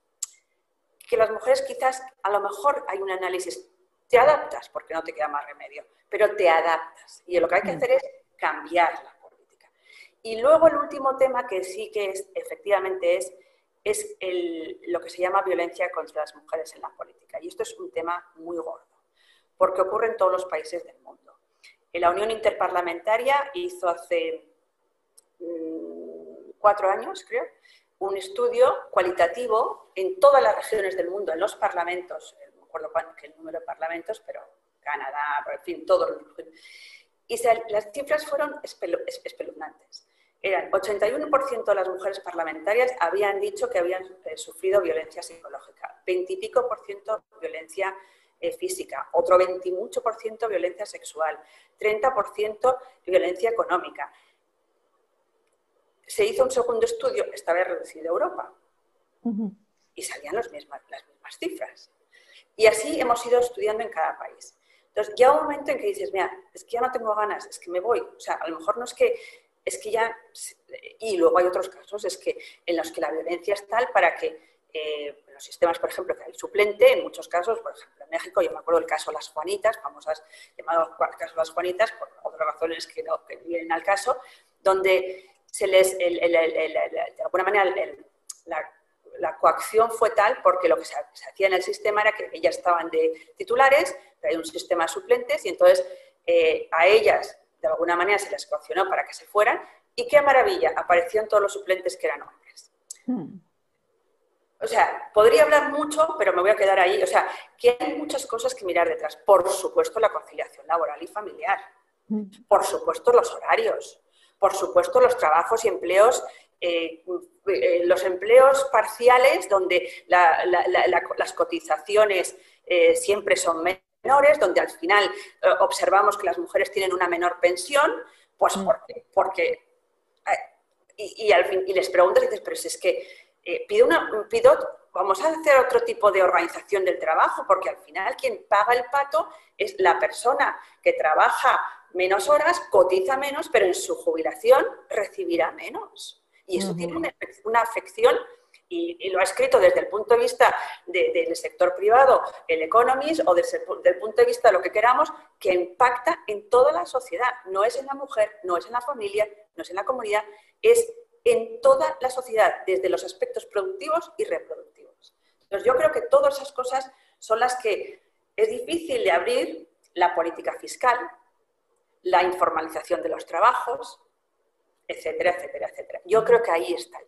que las mujeres quizás, a lo mejor hay un análisis, te adaptas porque no te queda más remedio, pero te adaptas. Y lo que hay que mm. hacer es cambiarla y luego el último tema que sí que es, efectivamente es, es lo que se llama violencia contra las mujeres en la política. Y esto es un tema muy gordo, porque ocurre en todos los países del mundo. La Unión Interparlamentaria hizo hace mm, cuatro años, creo, un estudio cualitativo en todas las regiones del mundo, en los parlamentos, eh, no me acuerdo qué el número de parlamentos, pero Canadá, en fin, todos Y las cifras fueron espeluznantes eran 81% de las mujeres parlamentarias habían dicho que habían eh, sufrido violencia psicológica, 20 y pico por ciento violencia eh, física, otro 20 mucho por ciento violencia sexual, 30 por ciento violencia económica. Se hizo un segundo estudio, esta vez reducido a Europa, y salían las mismas cifras. Y así hemos ido estudiando en cada país. Entonces, ya un momento en que dices, mira, es que ya no tengo ganas, es que me voy. O sea, a lo mejor no es que es que ya, y luego hay otros casos, es que en los que la violencia es tal para que eh, los sistemas, por ejemplo, que hay suplente, en muchos casos, por ejemplo, en México, yo me acuerdo del caso las Juanitas, famosas, llamado caso las Juanitas, por otras razones que no vienen al caso, donde se les, de alguna manera, la, coacción fue tal porque lo que se, hacía en el sistema era que ellas estaban de titulares, pero hay un sistema de suplentes y entonces eh, a ellas de alguna manera se les coaccionó para que se fueran y qué maravilla, aparecieron todos los suplentes que eran hombres. Hmm. O sea, podría hablar mucho, pero me voy a quedar ahí. O sea, que hay muchas cosas que mirar detrás. Por supuesto, la conciliación laboral y familiar. Hmm. Por supuesto, los horarios. Por supuesto, los trabajos y empleos, eh, eh, los empleos parciales donde las cotizaciones eh, siempre son menos donde al final eh, observamos que las mujeres tienen una menor pensión, pues mm. porque, porque eh, y, al fin, y les preguntas y dices, pero si es que eh, pido, una, pido, vamos a hacer otro tipo de organización del trabajo, porque al final quien paga el pato es la persona que trabaja menos horas, cotiza menos, pero en su jubilación recibirá menos. Y eso tiene una, una afección y, lo ha escrito desde el punto de vista del sector privado, el Economist, o desde el punto de vista de lo que queramos, que impacta en toda la sociedad. No es en la mujer, no es en la familia, no es en la comunidad, es en toda la sociedad, desde los aspectos productivos y reproductivos. Entonces, yo creo que todas esas cosas son las que es difícil de abrir la política fiscal, la informalización de los trabajos, etcétera, etcétera, etcétera. Yo creo que ahí está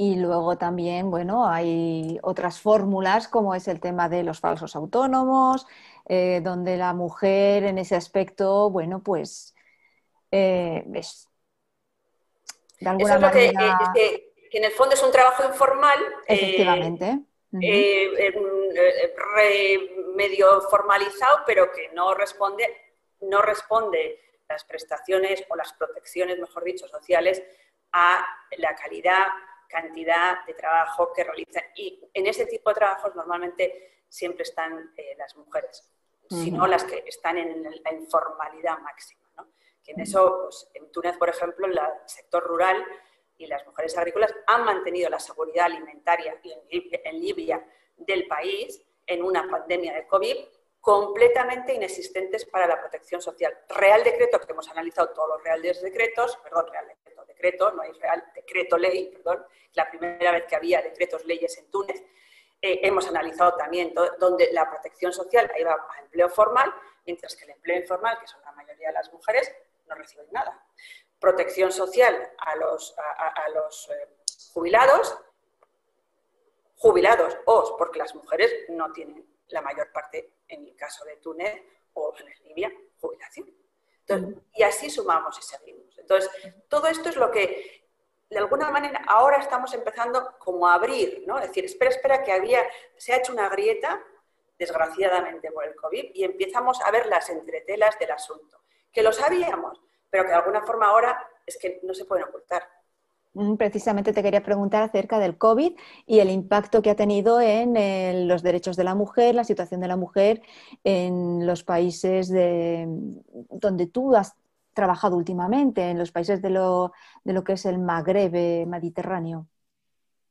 y luego también, bueno, hay otras fórmulas como es el tema de los falsos autónomos, eh, donde la mujer en ese aspecto, bueno, pues eh, es de alguna Eso es manera... Lo que, que, en el fondo es un trabajo informal. Eh, Efectivamente. medio formalizado, pero que no responde, no responde las prestaciones o las protecciones, mejor dicho, sociales a la calidad cantidad de trabajo que realizan. Y en ese tipo de trabajos normalmente siempre están eh, las mujeres, sino las que están en la informalidad máxima. ¿no? Que en eso, pues, en Túnez, por ejemplo, el sector rural y las mujeres agrícolas han mantenido la seguridad alimentaria en Libia, en Libia del país en una pandemia de COVID completamente inexistentes para la protección social. Real decreto, que hemos analizado todos los reales decretos, perdón, real decreto, decreto, no hay real decreto ley, perdón, la primera vez que había decretos leyes en Túnez. Eh, hemos analizado también donde la protección social iba a empleo formal, mientras que el empleo informal, que son la mayoría de las mujeres, no reciben nada. Protección social a los, a, los eh, jubilados, jubilados o porque las mujeres no tienen la mayor parte, en el caso de Túnez o en Libia, jubilación. y así sumamos y seguimos. Entonces, todo esto es lo que, de alguna manera, ahora estamos empezando como a abrir, ¿no? Es decir, espera, espera, que había, se ha hecho una grieta, desgraciadamente por el COVID, y empezamos a ver las entretelas del asunto, que lo sabíamos, pero que de alguna forma ahora es que no se pueden ocultar. Mm, precisamente te quería preguntar acerca del COVID y el impacto que ha tenido en, los derechos de la mujer, la situación de la mujer en los países de, donde tú has trabajado últimamente, en los países de lo, de lo que es el Magreb eh, mediterráneo.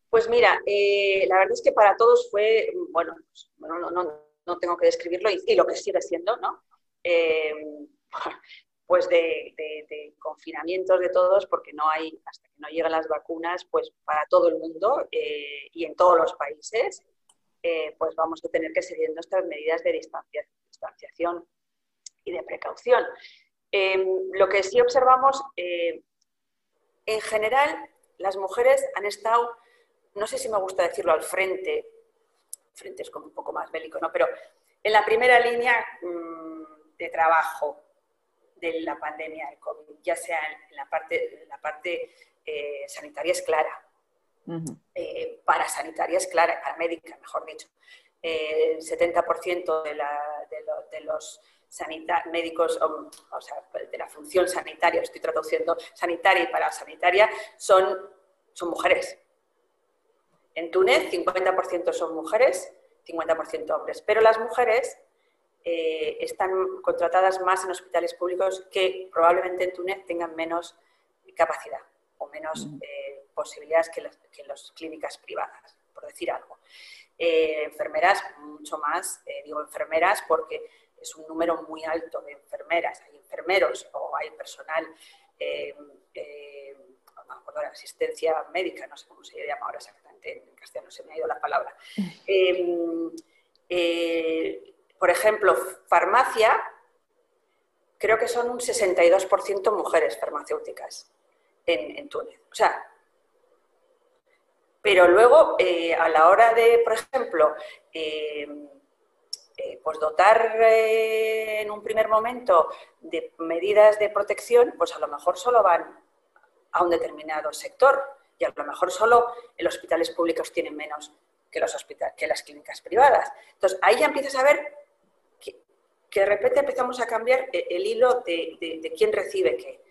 Pues mira, eh, la verdad es que para todos fue, bueno, pues, no, no, tengo que describirlo y, lo que sigue siendo, ¿no? Eh, *laughs* pues de, confinamientos de todos, porque no hay, hasta no llegan las vacunas, pues para todo el mundo eh, y en todos los países, eh, pues vamos a tener que seguir nuestras medidas de distanciación y de precaución. Em, lo que sí observamos, eh, en general, las mujeres han estado, no sé si me gusta decirlo al frente, frente es como un poco más bélico, ¿no? Pero en la primera línea mm, de trabajo, de la pandemia del COVID, ya sea en la parte, la parte eh, sanitaria es clara, eh, para sanitaria es clara, para médica, mejor dicho. Eh, el 70% de, de, los médicos, o, sea, de la función sanitaria, estoy traduciendo sanitaria y para sanitaria, son, son mujeres. En Túnez, 50% son mujeres, 50% hombres, pero las mujeres eh, están contratadas más en hospitales públicos que probablemente en Túnez tengan menos capacidad o menos eh, posibilidades que las, que las, clínicas privadas, por decir algo. Eh, enfermeras, mucho más, digo enfermeras porque es un número muy alto de enfermeras, hay enfermeros o hay personal, no me acuerdo, asistencia médica, no sé cómo se llama ahora exactamente, en castellano se me ha ido la palabra. Por ejemplo, farmacia, creo que son un 62% mujeres farmacéuticas en, Túnez. O sea, pero luego, eh, a la hora de, por ejemplo, eh, eh, pues dotar en un primer momento de medidas de protección, pues a lo mejor solo van a un determinado sector y a lo mejor solo en los hospitales públicos tienen menos que, los hospitales, que las clínicas privadas. Entonces, ahí ya empiezas a ver que de repente empezamos a cambiar el hilo de, quién recibe qué.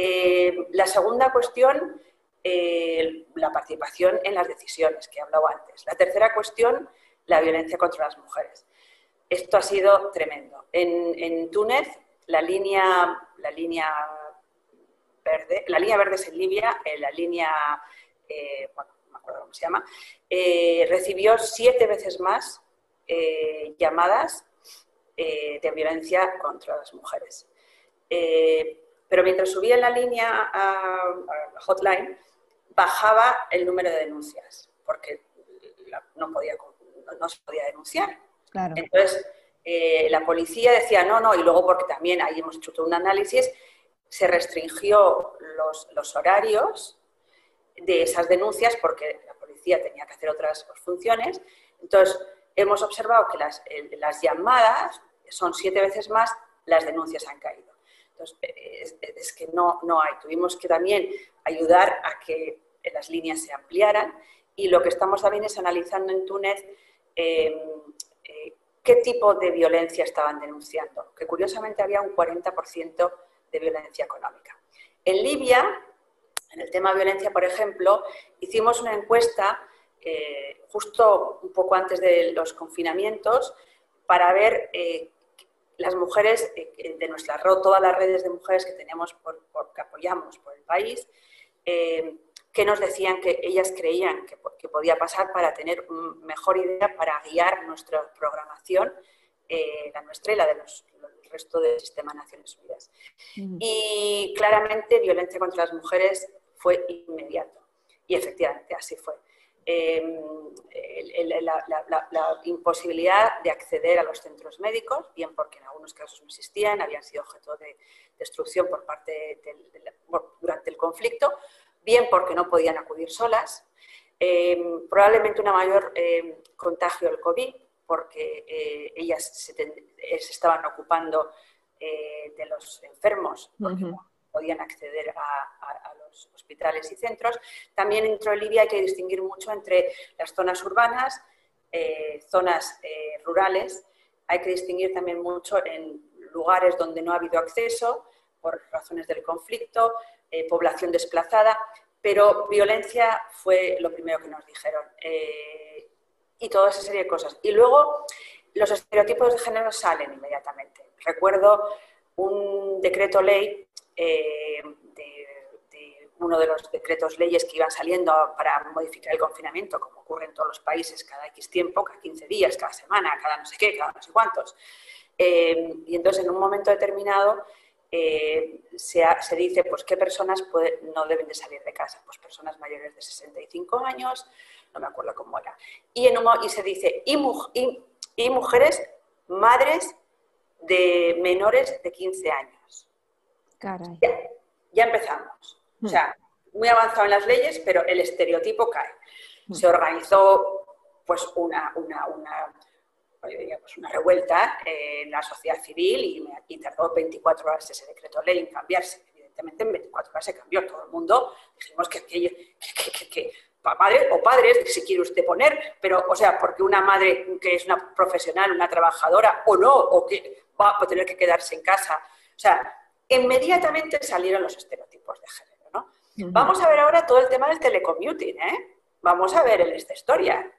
Eh, la segunda cuestión, eh, la participación en las decisiones, que he hablado antes. La tercera cuestión, la violencia contra las mujeres. Esto ha sido tremendo. En, Túnez, la línea, verde, la línea verde es en Libia, eh, la línea, bueno, no me acuerdo cómo se llama, recibió siete veces más llamadas de violencia contra las mujeres. Pero mientras subía en la línea a, hotline, bajaba el número de denuncias, porque no, podía, no, se podía denunciar. Entonces, eh, la policía decía no, no, y luego porque también ahí hemos hecho todo un análisis, se restringió los, los horarios de esas denuncias porque la policía tenía que hacer otras funciones. Entonces, hemos observado que las, las llamadas son siete veces más, las denuncias han caído. Entonces, es, que no, no hay. Tuvimos que también ayudar a que las líneas se ampliaran y lo que estamos también es analizando en Túnez em, eh, qué tipo de violencia estaban denunciando, que curiosamente había un 40% de violencia económica. En Libia, en el tema de violencia, por ejemplo, hicimos una encuesta eh, justo un poco antes de los confinamientos para ver eh, las mujeres eh, de nuestra red, todas las redes de mujeres que tenemos, por, que apoyamos por el país, eh, que nos decían que ellas creían que, podía pasar para tener una mejor idea para guiar nuestra programación eh, la nuestra y la del resto del sistema de Naciones Unidas. Y claramente violencia contra las mujeres fue inmediato. Y efectivamente así fue. Em, la, imposibilidad de acceder a los centros médicos, bien porque en algunos casos no existían, habían sido objeto de destrucción por parte durante el conflicto, bien porque no podían acudir solas, em, probablemente una mayor em, contagio del COVID, porque eh, ellas se, estaban ocupando eh, de los enfermos, porque podían acceder a, los hospitales y centros. También dentro de Libia hay que distinguir mucho entre las zonas urbanas, eh, zonas rurales, hay que distinguir también mucho en lugares donde no ha habido acceso por razones del conflicto, población desplazada, pero violencia fue lo primero que nos dijeron y toda esa serie de cosas. Y luego los estereotipos de género salen inmediatamente. Recuerdo un decreto ley eh, de, uno de los decretos leyes que iban saliendo para modificar el confinamiento, como ocurre en todos los países, cada X tiempo, cada 15 días, cada semana, cada no sé qué, cada no sé cuántos. Eh, y entonces en un momento determinado eh, se, se, dice pues qué personas no deben de salir de casa, pues personas mayores de 65 años, no me acuerdo cómo era. Y, en y se dice, y, mujeres madres de menores de 15 años. Ya, empezamos. O hmm. sea, muy avanzado en las leyes, pero el estereotipo cae. Hmm. Se organizó pues una, una, una, pues, una revuelta en la sociedad civil y, tardó 24 horas ese decreto ley en cambiarse. Evidentemente en 24 horas se cambió todo el mundo. Dijimos que, que, que madre o padres, si quiere usted poner, pero, o sea, porque una madre que es una profesional, una trabajadora, o no, o que va a tener que quedarse en casa. O sea, inmediatamente salieron los estereotipos de género, ¿no? Vamos a ver ahora todo el tema del telecommuting, ¿eh? Vamos a ver en esta historia.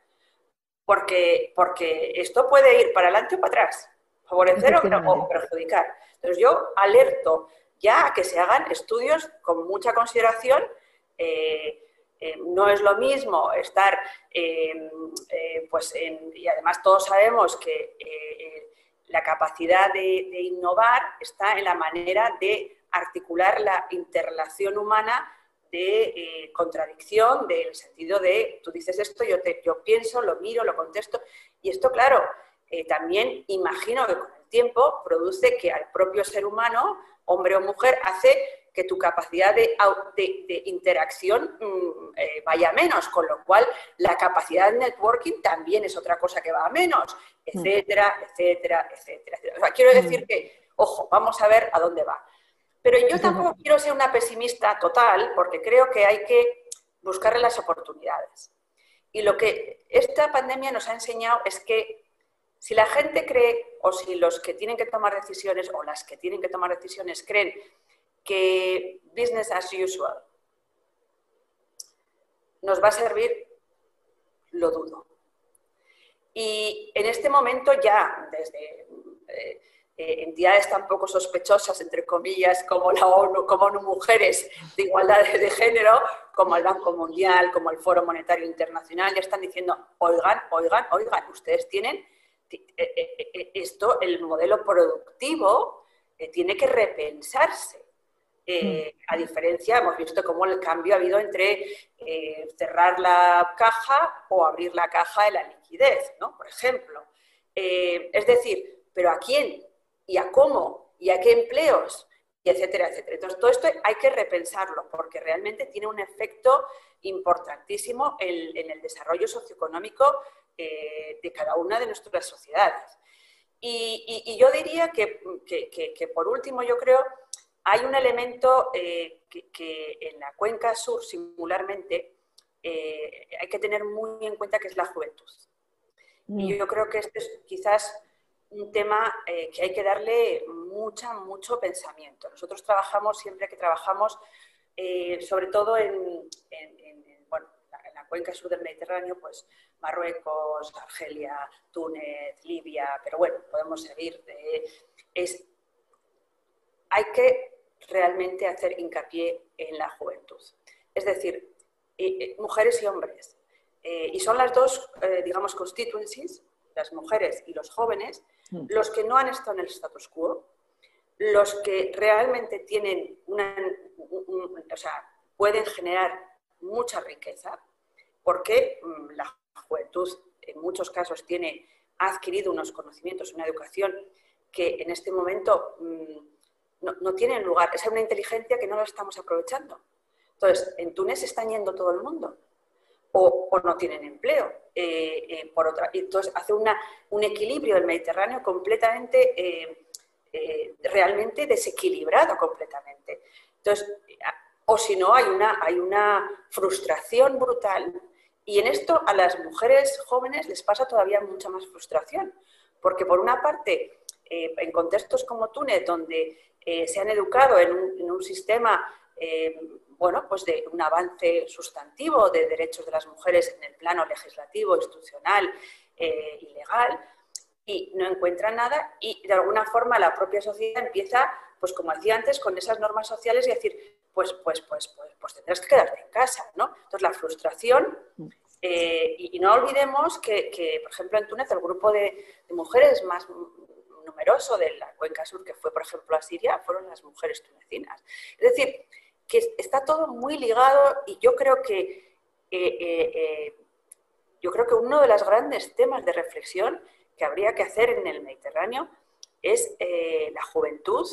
Porque, porque esto puede ir para adelante o para atrás, favorecer o, perjudicar. Entonces yo alerto ya a que se hagan estudios con mucha consideración eh, eh, no es lo mismo estar, eh, pues, y además todos sabemos que la capacidad de, innovar está en la manera de articular la interrelación humana de contradicción, del sentido de tú dices esto, yo, yo pienso, lo miro, lo contesto, y esto, claro, también imagino que con el tiempo produce que al propio ser humano, hombre o mujer, hace que tu capacidad de, interacción mm, eh, vaya menos, con lo cual la capacidad de networking también es otra cosa que va a menos, etcétera, etcétera, etcétera. O sea, quiero decir que, ojo, vamos a ver a dónde va. Pero yo tampoco quiero ser una pesimista total, porque creo que hay que buscarle las oportunidades. Y lo que esta pandemia nos ha enseñado es que si la gente cree, o si los que tienen que tomar decisiones, o las que tienen que tomar decisiones creen que business as usual nos va a servir, lo dudo. Y en este momento ya, desde eh, eh, entidades tan poco sospechosas, entre comillas, como la ONU, como ONU Mujeres de Igualdad de, Género, como el Banco Mundial, como el Foro Monetario Internacional, ya están diciendo, oigan, oigan, oigan, ustedes tienen eh, esto, el modelo productivo tiene que repensarse. Eh, a diferencia, hemos visto cómo el cambio ha habido entre eh, cerrar la caja o abrir la caja de la liquidez, ¿no? Por ejemplo. Eh, es decir, ¿pero a quién? ¿Y a cómo? ¿Y a qué empleos? Y etcétera, etcétera. Entonces, todo esto hay que repensarlo porque realmente tiene un efecto importantísimo en, el desarrollo socioeconómico de cada una de nuestras sociedades. Y, yo diría que, que, por último, yo creo hay un elemento eh, que, en la cuenca sur, singularmente, eh, hay que tener muy en cuenta que es la juventud. Y mm. yo creo que este es quizás un tema eh, que hay que darle mucha, mucho pensamiento. Nosotros trabajamos, siempre que trabajamos, sobre todo en, bueno, en, la, cuenca sur del Mediterráneo, pues Marruecos, Argelia, Túnez, Libia, pero bueno, podemos seguir. es, hay que realmente hacer hincapié en la juventud. Es decir, mujeres y hombres. Eh, y son las dos, eh, digamos, constituencies, las mujeres y los jóvenes, mm. los que no han estado en el status quo, los que realmente tienen una, o sea, pueden generar mucha riqueza, porque mm, la juventud en muchos casos tiene, ha adquirido unos conocimientos, una educación que en este momento no, tienen lugar. Es una inteligencia que no la estamos aprovechando. Entonces, en Túnez está yendo todo el mundo o, no tienen empleo. Eh, eh, por otra, entonces, hace una, un equilibrio del Mediterráneo completamente, eh, realmente desequilibrado completamente. Entonces, o si no, hay una, hay una frustración brutal y en esto a las mujeres jóvenes les pasa todavía mucha más frustración, porque por una parte en contextos como Túnez, donde eh, se han educado en un, sistema eh, bueno, pues de un avance sustantivo de derechos de las mujeres en el plano legislativo, institucional y legal, y no encuentran nada y de alguna forma la propia sociedad empieza, pues como decía antes, con esas normas sociales y decir, pues, pues, pues, pues, pues tendrás que quedarte en casa, ¿no? Entonces la frustración y, no olvidemos que, por ejemplo, en Túnez el grupo de, mujeres más de la cuenca sur, que fue, por ejemplo, a Siria, fueron las mujeres tunecinas. Es decir, que está todo muy ligado y yo creo que, eh, eh, eh, yo creo que uno de los grandes temas de reflexión que habría que hacer en el Mediterráneo es la juventud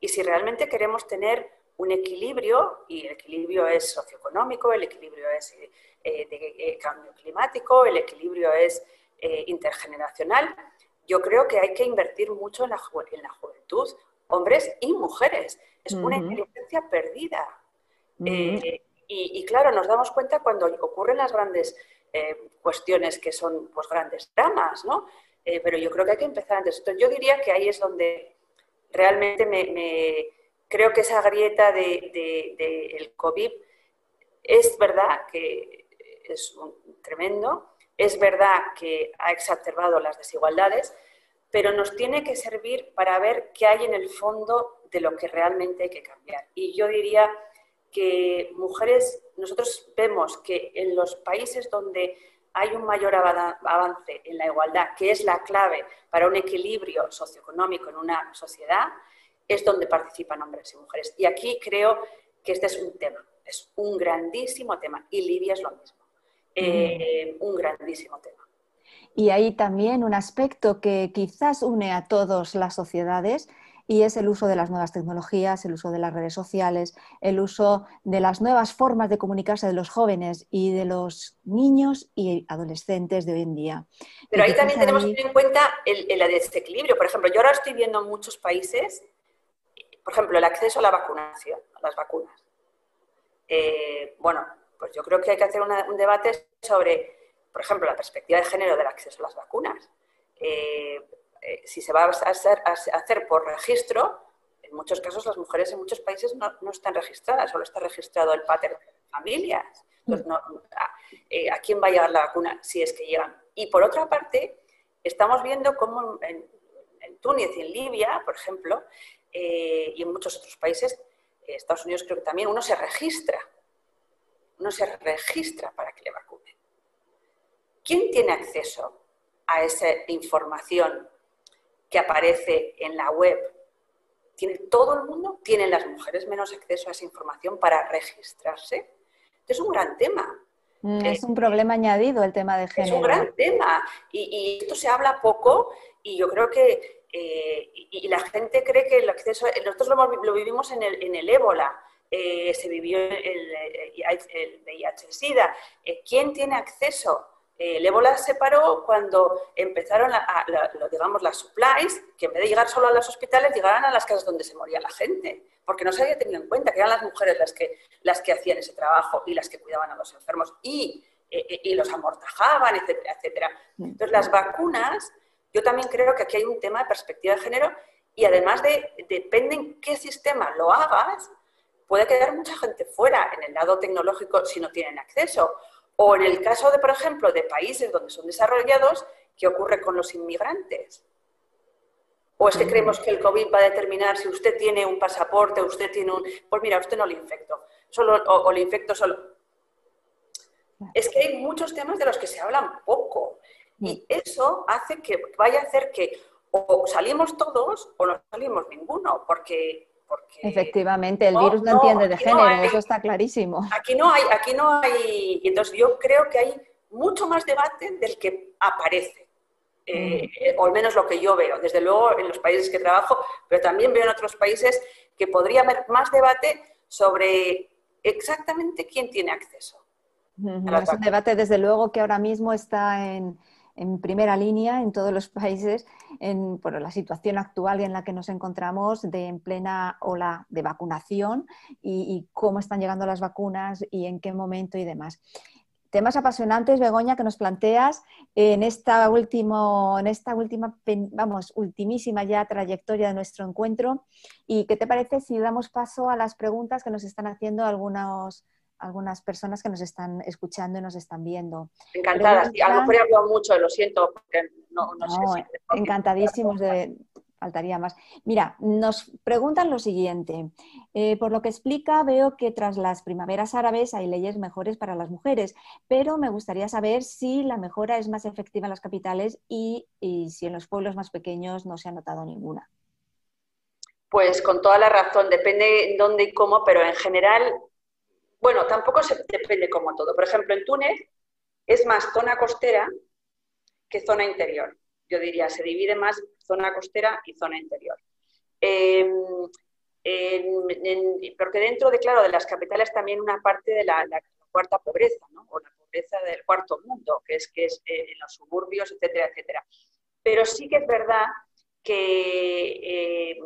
y si realmente queremos tener un equilibrio, y el equilibrio es socioeconómico, el equilibrio es de cambio climático, el equilibrio es intergeneracional, yo creo que hay que invertir mucho en la, en la juventud, hombres y mujeres. Es una inteligencia perdida. Eh, y, claro, nos damos cuenta cuando ocurren las grandes eh, cuestiones que son pues, grandes dramas, ¿no? Eh, pero yo creo que hay que empezar antes. Entonces, yo diría que ahí es donde realmente me, creo que esa grieta del de, COVID es verdad que es un, tremendo, es verdad que ha exacerbado las desigualdades, pero nos tiene que servir para ver qué hay en el fondo de lo que realmente hay que cambiar. Y yo diría que mujeres, nosotros vemos que en los países donde hay un mayor avance en la igualdad, que es la clave para un equilibrio socioeconómico en una sociedad, es donde participan hombres y mujeres. Y aquí creo que este es un tema, es un grandísimo tema. Y Libia es lo mismo. Eh, un grandísimo tema. Y hay también un aspecto que quizás une a todas las sociedades y es el uso de las nuevas tecnologías, el uso de las redes sociales, el uso de las nuevas formas de comunicarse de los jóvenes y de los niños y adolescentes de hoy en día. Pero ahí también tenemos que tener en cuenta el, el, desequilibrio. Por ejemplo, yo ahora estoy viendo en muchos países, por ejemplo, el acceso a la vacunación, a las vacunas. Eh, bueno, pues yo creo que hay que hacer un debate sobre, por ejemplo, la perspectiva de género del acceso a las vacunas. Eh, eh, si se va a hacer, hacer, por registro, en muchos casos las mujeres en muchos países no, están registradas, solo está registrado el pater de familias. Eh, a, quién va a llegar la vacuna si es que llegan? Y por otra parte, estamos viendo cómo en, Túnez y en Libia, por ejemplo, y en muchos otros países, Estados Unidos creo que también, uno se registra no se registra para que le vacunen. ¿Quién tiene acceso a esa información que aparece en la web? ¿Tiene todo el mundo? ¿Tienen las mujeres menos acceso a esa información para registrarse? Es un gran tema. Mm, es un problema añadido el tema de género. Es un gran tema y, esto se habla poco y yo creo que eh, y, la gente cree que el acceso, nosotros lo, vivimos en el, en el ébola, eh, se vivió el, el VIH-Sida. Eh, ¿Quién tiene acceso? Eh, el ébola se paró cuando empezaron, digamos, las supplies, que en vez de llegar solo a los hospitales, llegaran a las casas donde se moría la gente, porque no se había tenido en cuenta que eran las mujeres las que, las que hacían ese trabajo y las que cuidaban a los enfermos y, y los amortajaban, etcétera, etcétera. Entonces, las vacunas, yo también creo que aquí hay un tema de perspectiva de género y además de, depende en qué sistema lo hagas, puede quedar mucha gente fuera en el lado tecnológico si no tienen acceso. O en el caso de, por ejemplo, de países donde son desarrollados, ¿qué ocurre con los inmigrantes? ¿O es que creemos que el COVID va a determinar si usted tiene un pasaporte, usted tiene un... Pues mira, usted no le infecto, solo, o, le infecto solo. Es que hay muchos temas de los que se hablan poco. Y eso hace que vaya a hacer que o salimos todos o no salimos ninguno, porque... porque Efectivamente, el virus no, entiende de género, eso está clarísimo. Aquí no hay, aquí no hay, entonces yo creo que hay mucho más debate del que aparece. Eh, mm. o al menos lo que yo veo, desde luego en los países que trabajo, pero también veo en otros países que podría haber más debate sobre exactamente quién tiene acceso. Es un debate, desde luego, que ahora mismo está en, en primera línea en todos los países en, por la situación actual en la que nos encontramos de en plena ola de vacunación y, cómo están llegando las vacunas y en qué momento y demás temas apasionantes, Begoña, que nos planteas en esta, último, en esta última, vamos, ultimísima ya trayectoria de nuestro encuentro. ¿Y qué te parece si damos paso a las preguntas que nos están haciendo algunos, algunas personas que nos están escuchando y nos están viendo. Encantadas. A lo mejor he hablado mucho, lo siento, porque no, no, sé si... Encantadísimos de... Faltaría más. Mira, nos preguntan lo siguiente. Eh, por lo que explica, veo que tras las primaveras árabes hay leyes mejores para las mujeres, pero me gustaría saber si la mejora es más efectiva en las capitales y, y si en los pueblos más pequeños no se ha notado ninguna. Pues con toda la razón, depende dónde y cómo, pero en general bueno, tampoco se depende como todo. Por ejemplo, en Túnez es más zona costera que zona interior. Yo diría, se divide más zona costera y zona interior. Em, porque dentro de, claro, de las capitales también una parte de la, cuarta pobreza, ¿no? o la pobreza del cuarto mundo, que es, que es eh, en los suburbios, etcétera, etcétera. Pero sí que es verdad que em,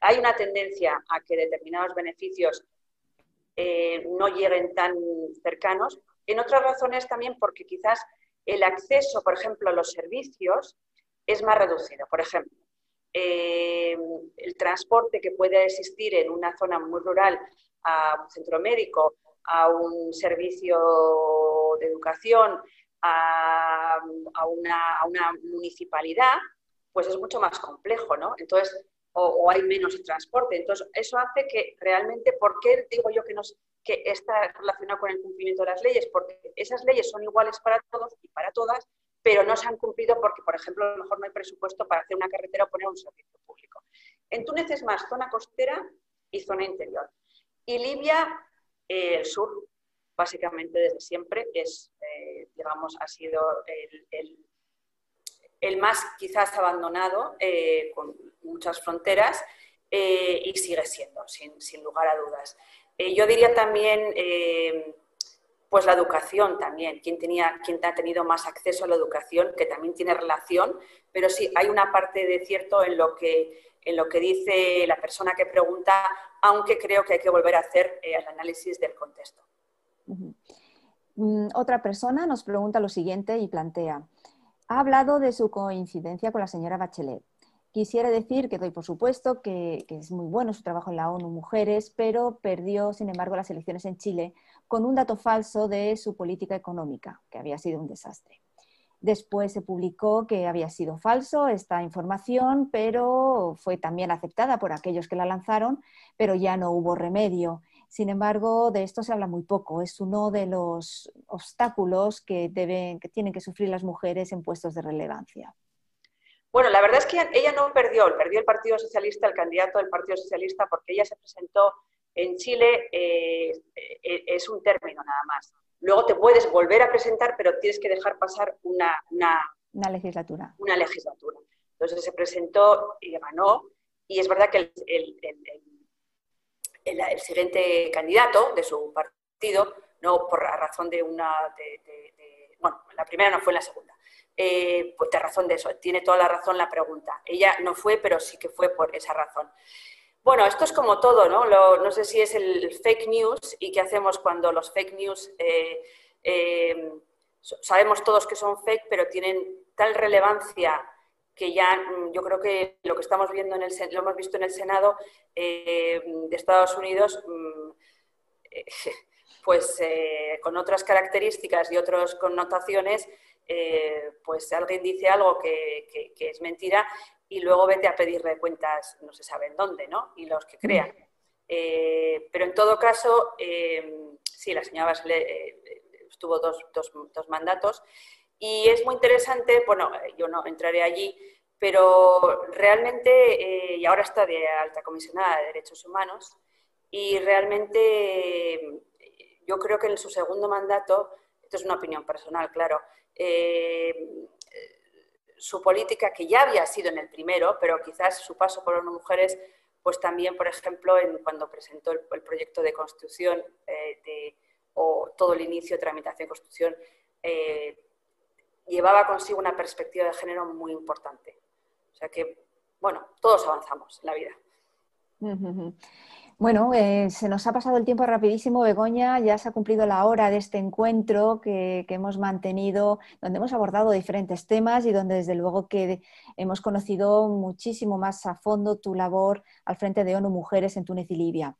hay una tendencia a que determinados beneficios eh, no lleguen tan cercanos. En otras razones también porque quizás el acceso, por ejemplo, a los servicios es más reducido. Por ejemplo, eh, el transporte que puede existir en una zona muy rural a un centro médico, a un servicio de educación, a, una, a, una, municipalidad, pues es mucho más complejo, ¿no? Entonces, o, hay menos transporte. Entonces, eso hace que realmente, ¿por qué digo yo que, nos, que está relacionado con el cumplimiento de las leyes? Porque esas leyes son iguales para todos y para todas, pero no se han cumplido porque, por ejemplo, a lo mejor no hay presupuesto para hacer una carretera o poner un servicio público. En Túnez es más zona costera y zona interior. Y Libia, eh, el sur, básicamente desde siempre, es, eh, digamos, ha sido el, más quizás abandonado, eh, con muchas fronteras eh, y sigue siendo, sin, lugar a dudas. Eh, yo diría también, pues la educación también, quien, tenía, ha tenido más acceso a la educación, que también tiene relación, pero sí, hay una parte de cierto en lo que, en lo que dice la persona que pregunta, aunque creo que hay que volver a hacer el análisis del contexto. Mm, otra persona nos pregunta lo siguiente y plantea, ha hablado de su coincidencia con la señora Bachelet. Quisiera decir que doy por supuesto que, es muy bueno su trabajo en la ONU Mujeres, pero perdió, sin embargo, las elecciones en Chile con un dato falso de su política económica, que había sido un desastre. Después se publicó que había sido falso esta información, pero fue también aceptada por aquellos que la lanzaron, pero ya no hubo remedio. Sin embargo, de esto se habla muy poco. Es uno de los obstáculos que, deben, que tienen que sufrir las mujeres en puestos de relevancia. Bueno, la verdad es que ella no perdió, perdió el Partido Socialista, el candidato del Partido Socialista, porque ella se presentó en Chile, eh, eh, es un término nada más. Luego te puedes volver a presentar, pero tienes que dejar pasar una, una, legislatura. Una legislatura. Entonces se presentó y ganó, y es verdad que el, el, siguiente candidato de su partido, no por razón de una... bueno, la primera no fue la segunda eh, pues de razón de eso, tiene toda la razón la pregunta. Ella no fue, pero sí que fue por esa razón. Bueno, esto es como todo, ¿no? no sé si es el fake news y qué hacemos cuando los fake news eh, eh, sabemos todos que son fake, pero tienen tal relevancia que ya mm, yo creo que lo que estamos viendo en el lo hemos visto en el Senado de Estados Unidos, mm, *laughs* pues con otras características y otras connotaciones, eh, pues alguien dice algo que, es mentira y luego vete a pedirle cuentas no se sabe en dónde, ¿no? Y los que crean. Eh, pero en todo caso, eh, sí, la señora Bachelet estuvo dos, mandatos Y es muy interesante, bueno, yo no entraré allí, pero realmente, eh, y ahora está de alta comisionada de derechos humanos, y realmente yo creo que en su segundo mandato, esto es una opinión personal, claro, eh, su política, que ya había sido en el primero, pero quizás su paso por las mujeres, pues también, por ejemplo, en, cuando presentó el, proyecto de constitución eh, o todo el inicio de tramitación de constitución, eh, llevaba consigo una perspectiva de género muy importante. O sea que, bueno, todos avanzamos en la vida. Bueno, eh, se nos ha pasado el tiempo rapidísimo, Begoña. Ya se ha cumplido la hora de este encuentro que, hemos mantenido, donde hemos abordado diferentes temas y donde desde luego que hemos conocido muchísimo más a fondo tu labor al frente de ONU Mujeres en Túnez y Libia.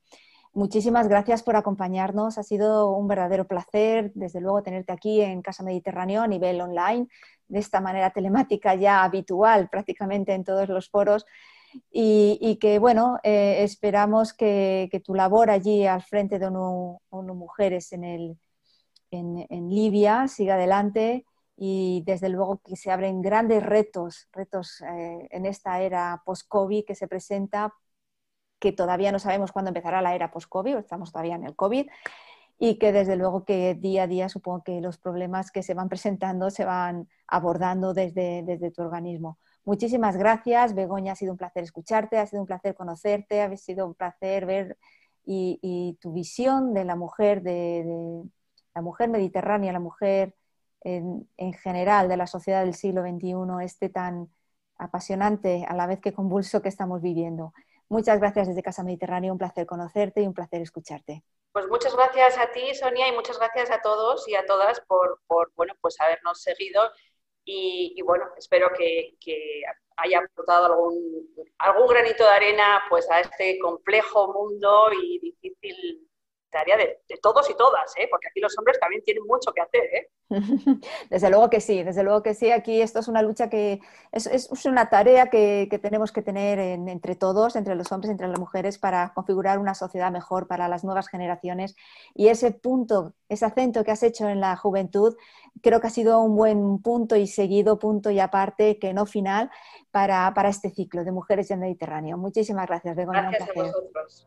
Muchísimas gracias por acompañarnos. Ha sido un verdadero placer, desde luego, tenerte aquí en Casa Mediterráneo a nivel online, de esta manera telemática ya habitual prácticamente en todos los foros y, que, bueno, eh, esperamos que, tu labor allí al frente de ONU, Mujeres en, el, en, Libia siga adelante y desde luego que se abren grandes retos, retos eh, en esta era post-COVID que se presenta, que todavía no sabemos cuándo empezará la era post-COVID, estamos todavía en el COVID, y que desde luego que día a día supongo que los problemas que se van presentando se van abordando desde, desde tu organismo. Muchísimas gracias, Begoña, ha sido un placer escucharte, ha sido un placer conocerte, ha sido un placer ver y, tu visión de la mujer, de, la mujer mediterránea, la mujer en, general de la sociedad del siglo XXI, este tan apasionante a la vez que convulso que estamos viviendo. Muchas gracias desde Casa Mediterránea, un placer conocerte y un placer escucharte. Pues muchas gracias a ti, Sonia, y muchas gracias a todos y a todas por, por bueno, pues habernos seguido y, bueno, espero que, haya aportado algún, algún granito de arena pues, a este complejo mundo y difícil tarea de, todos y todas, ¿eh? porque aquí los hombres también tienen mucho que hacer. ¿eh? *laughs* Desde luego que sí, desde luego que sí. Aquí esto es una lucha que es, es una tarea que, que, tenemos que tener entre todos, entre los hombres, entre las mujeres, para configurar una sociedad mejor para las nuevas generaciones. Y ese punto, ese acento que has hecho en la juventud, creo que ha sido un buen punto y seguido, punto y aparte, que no final, para, para este ciclo de Mujeres en Mediterráneo. Muchísimas gracias, Begoña. Gracias a vosotros.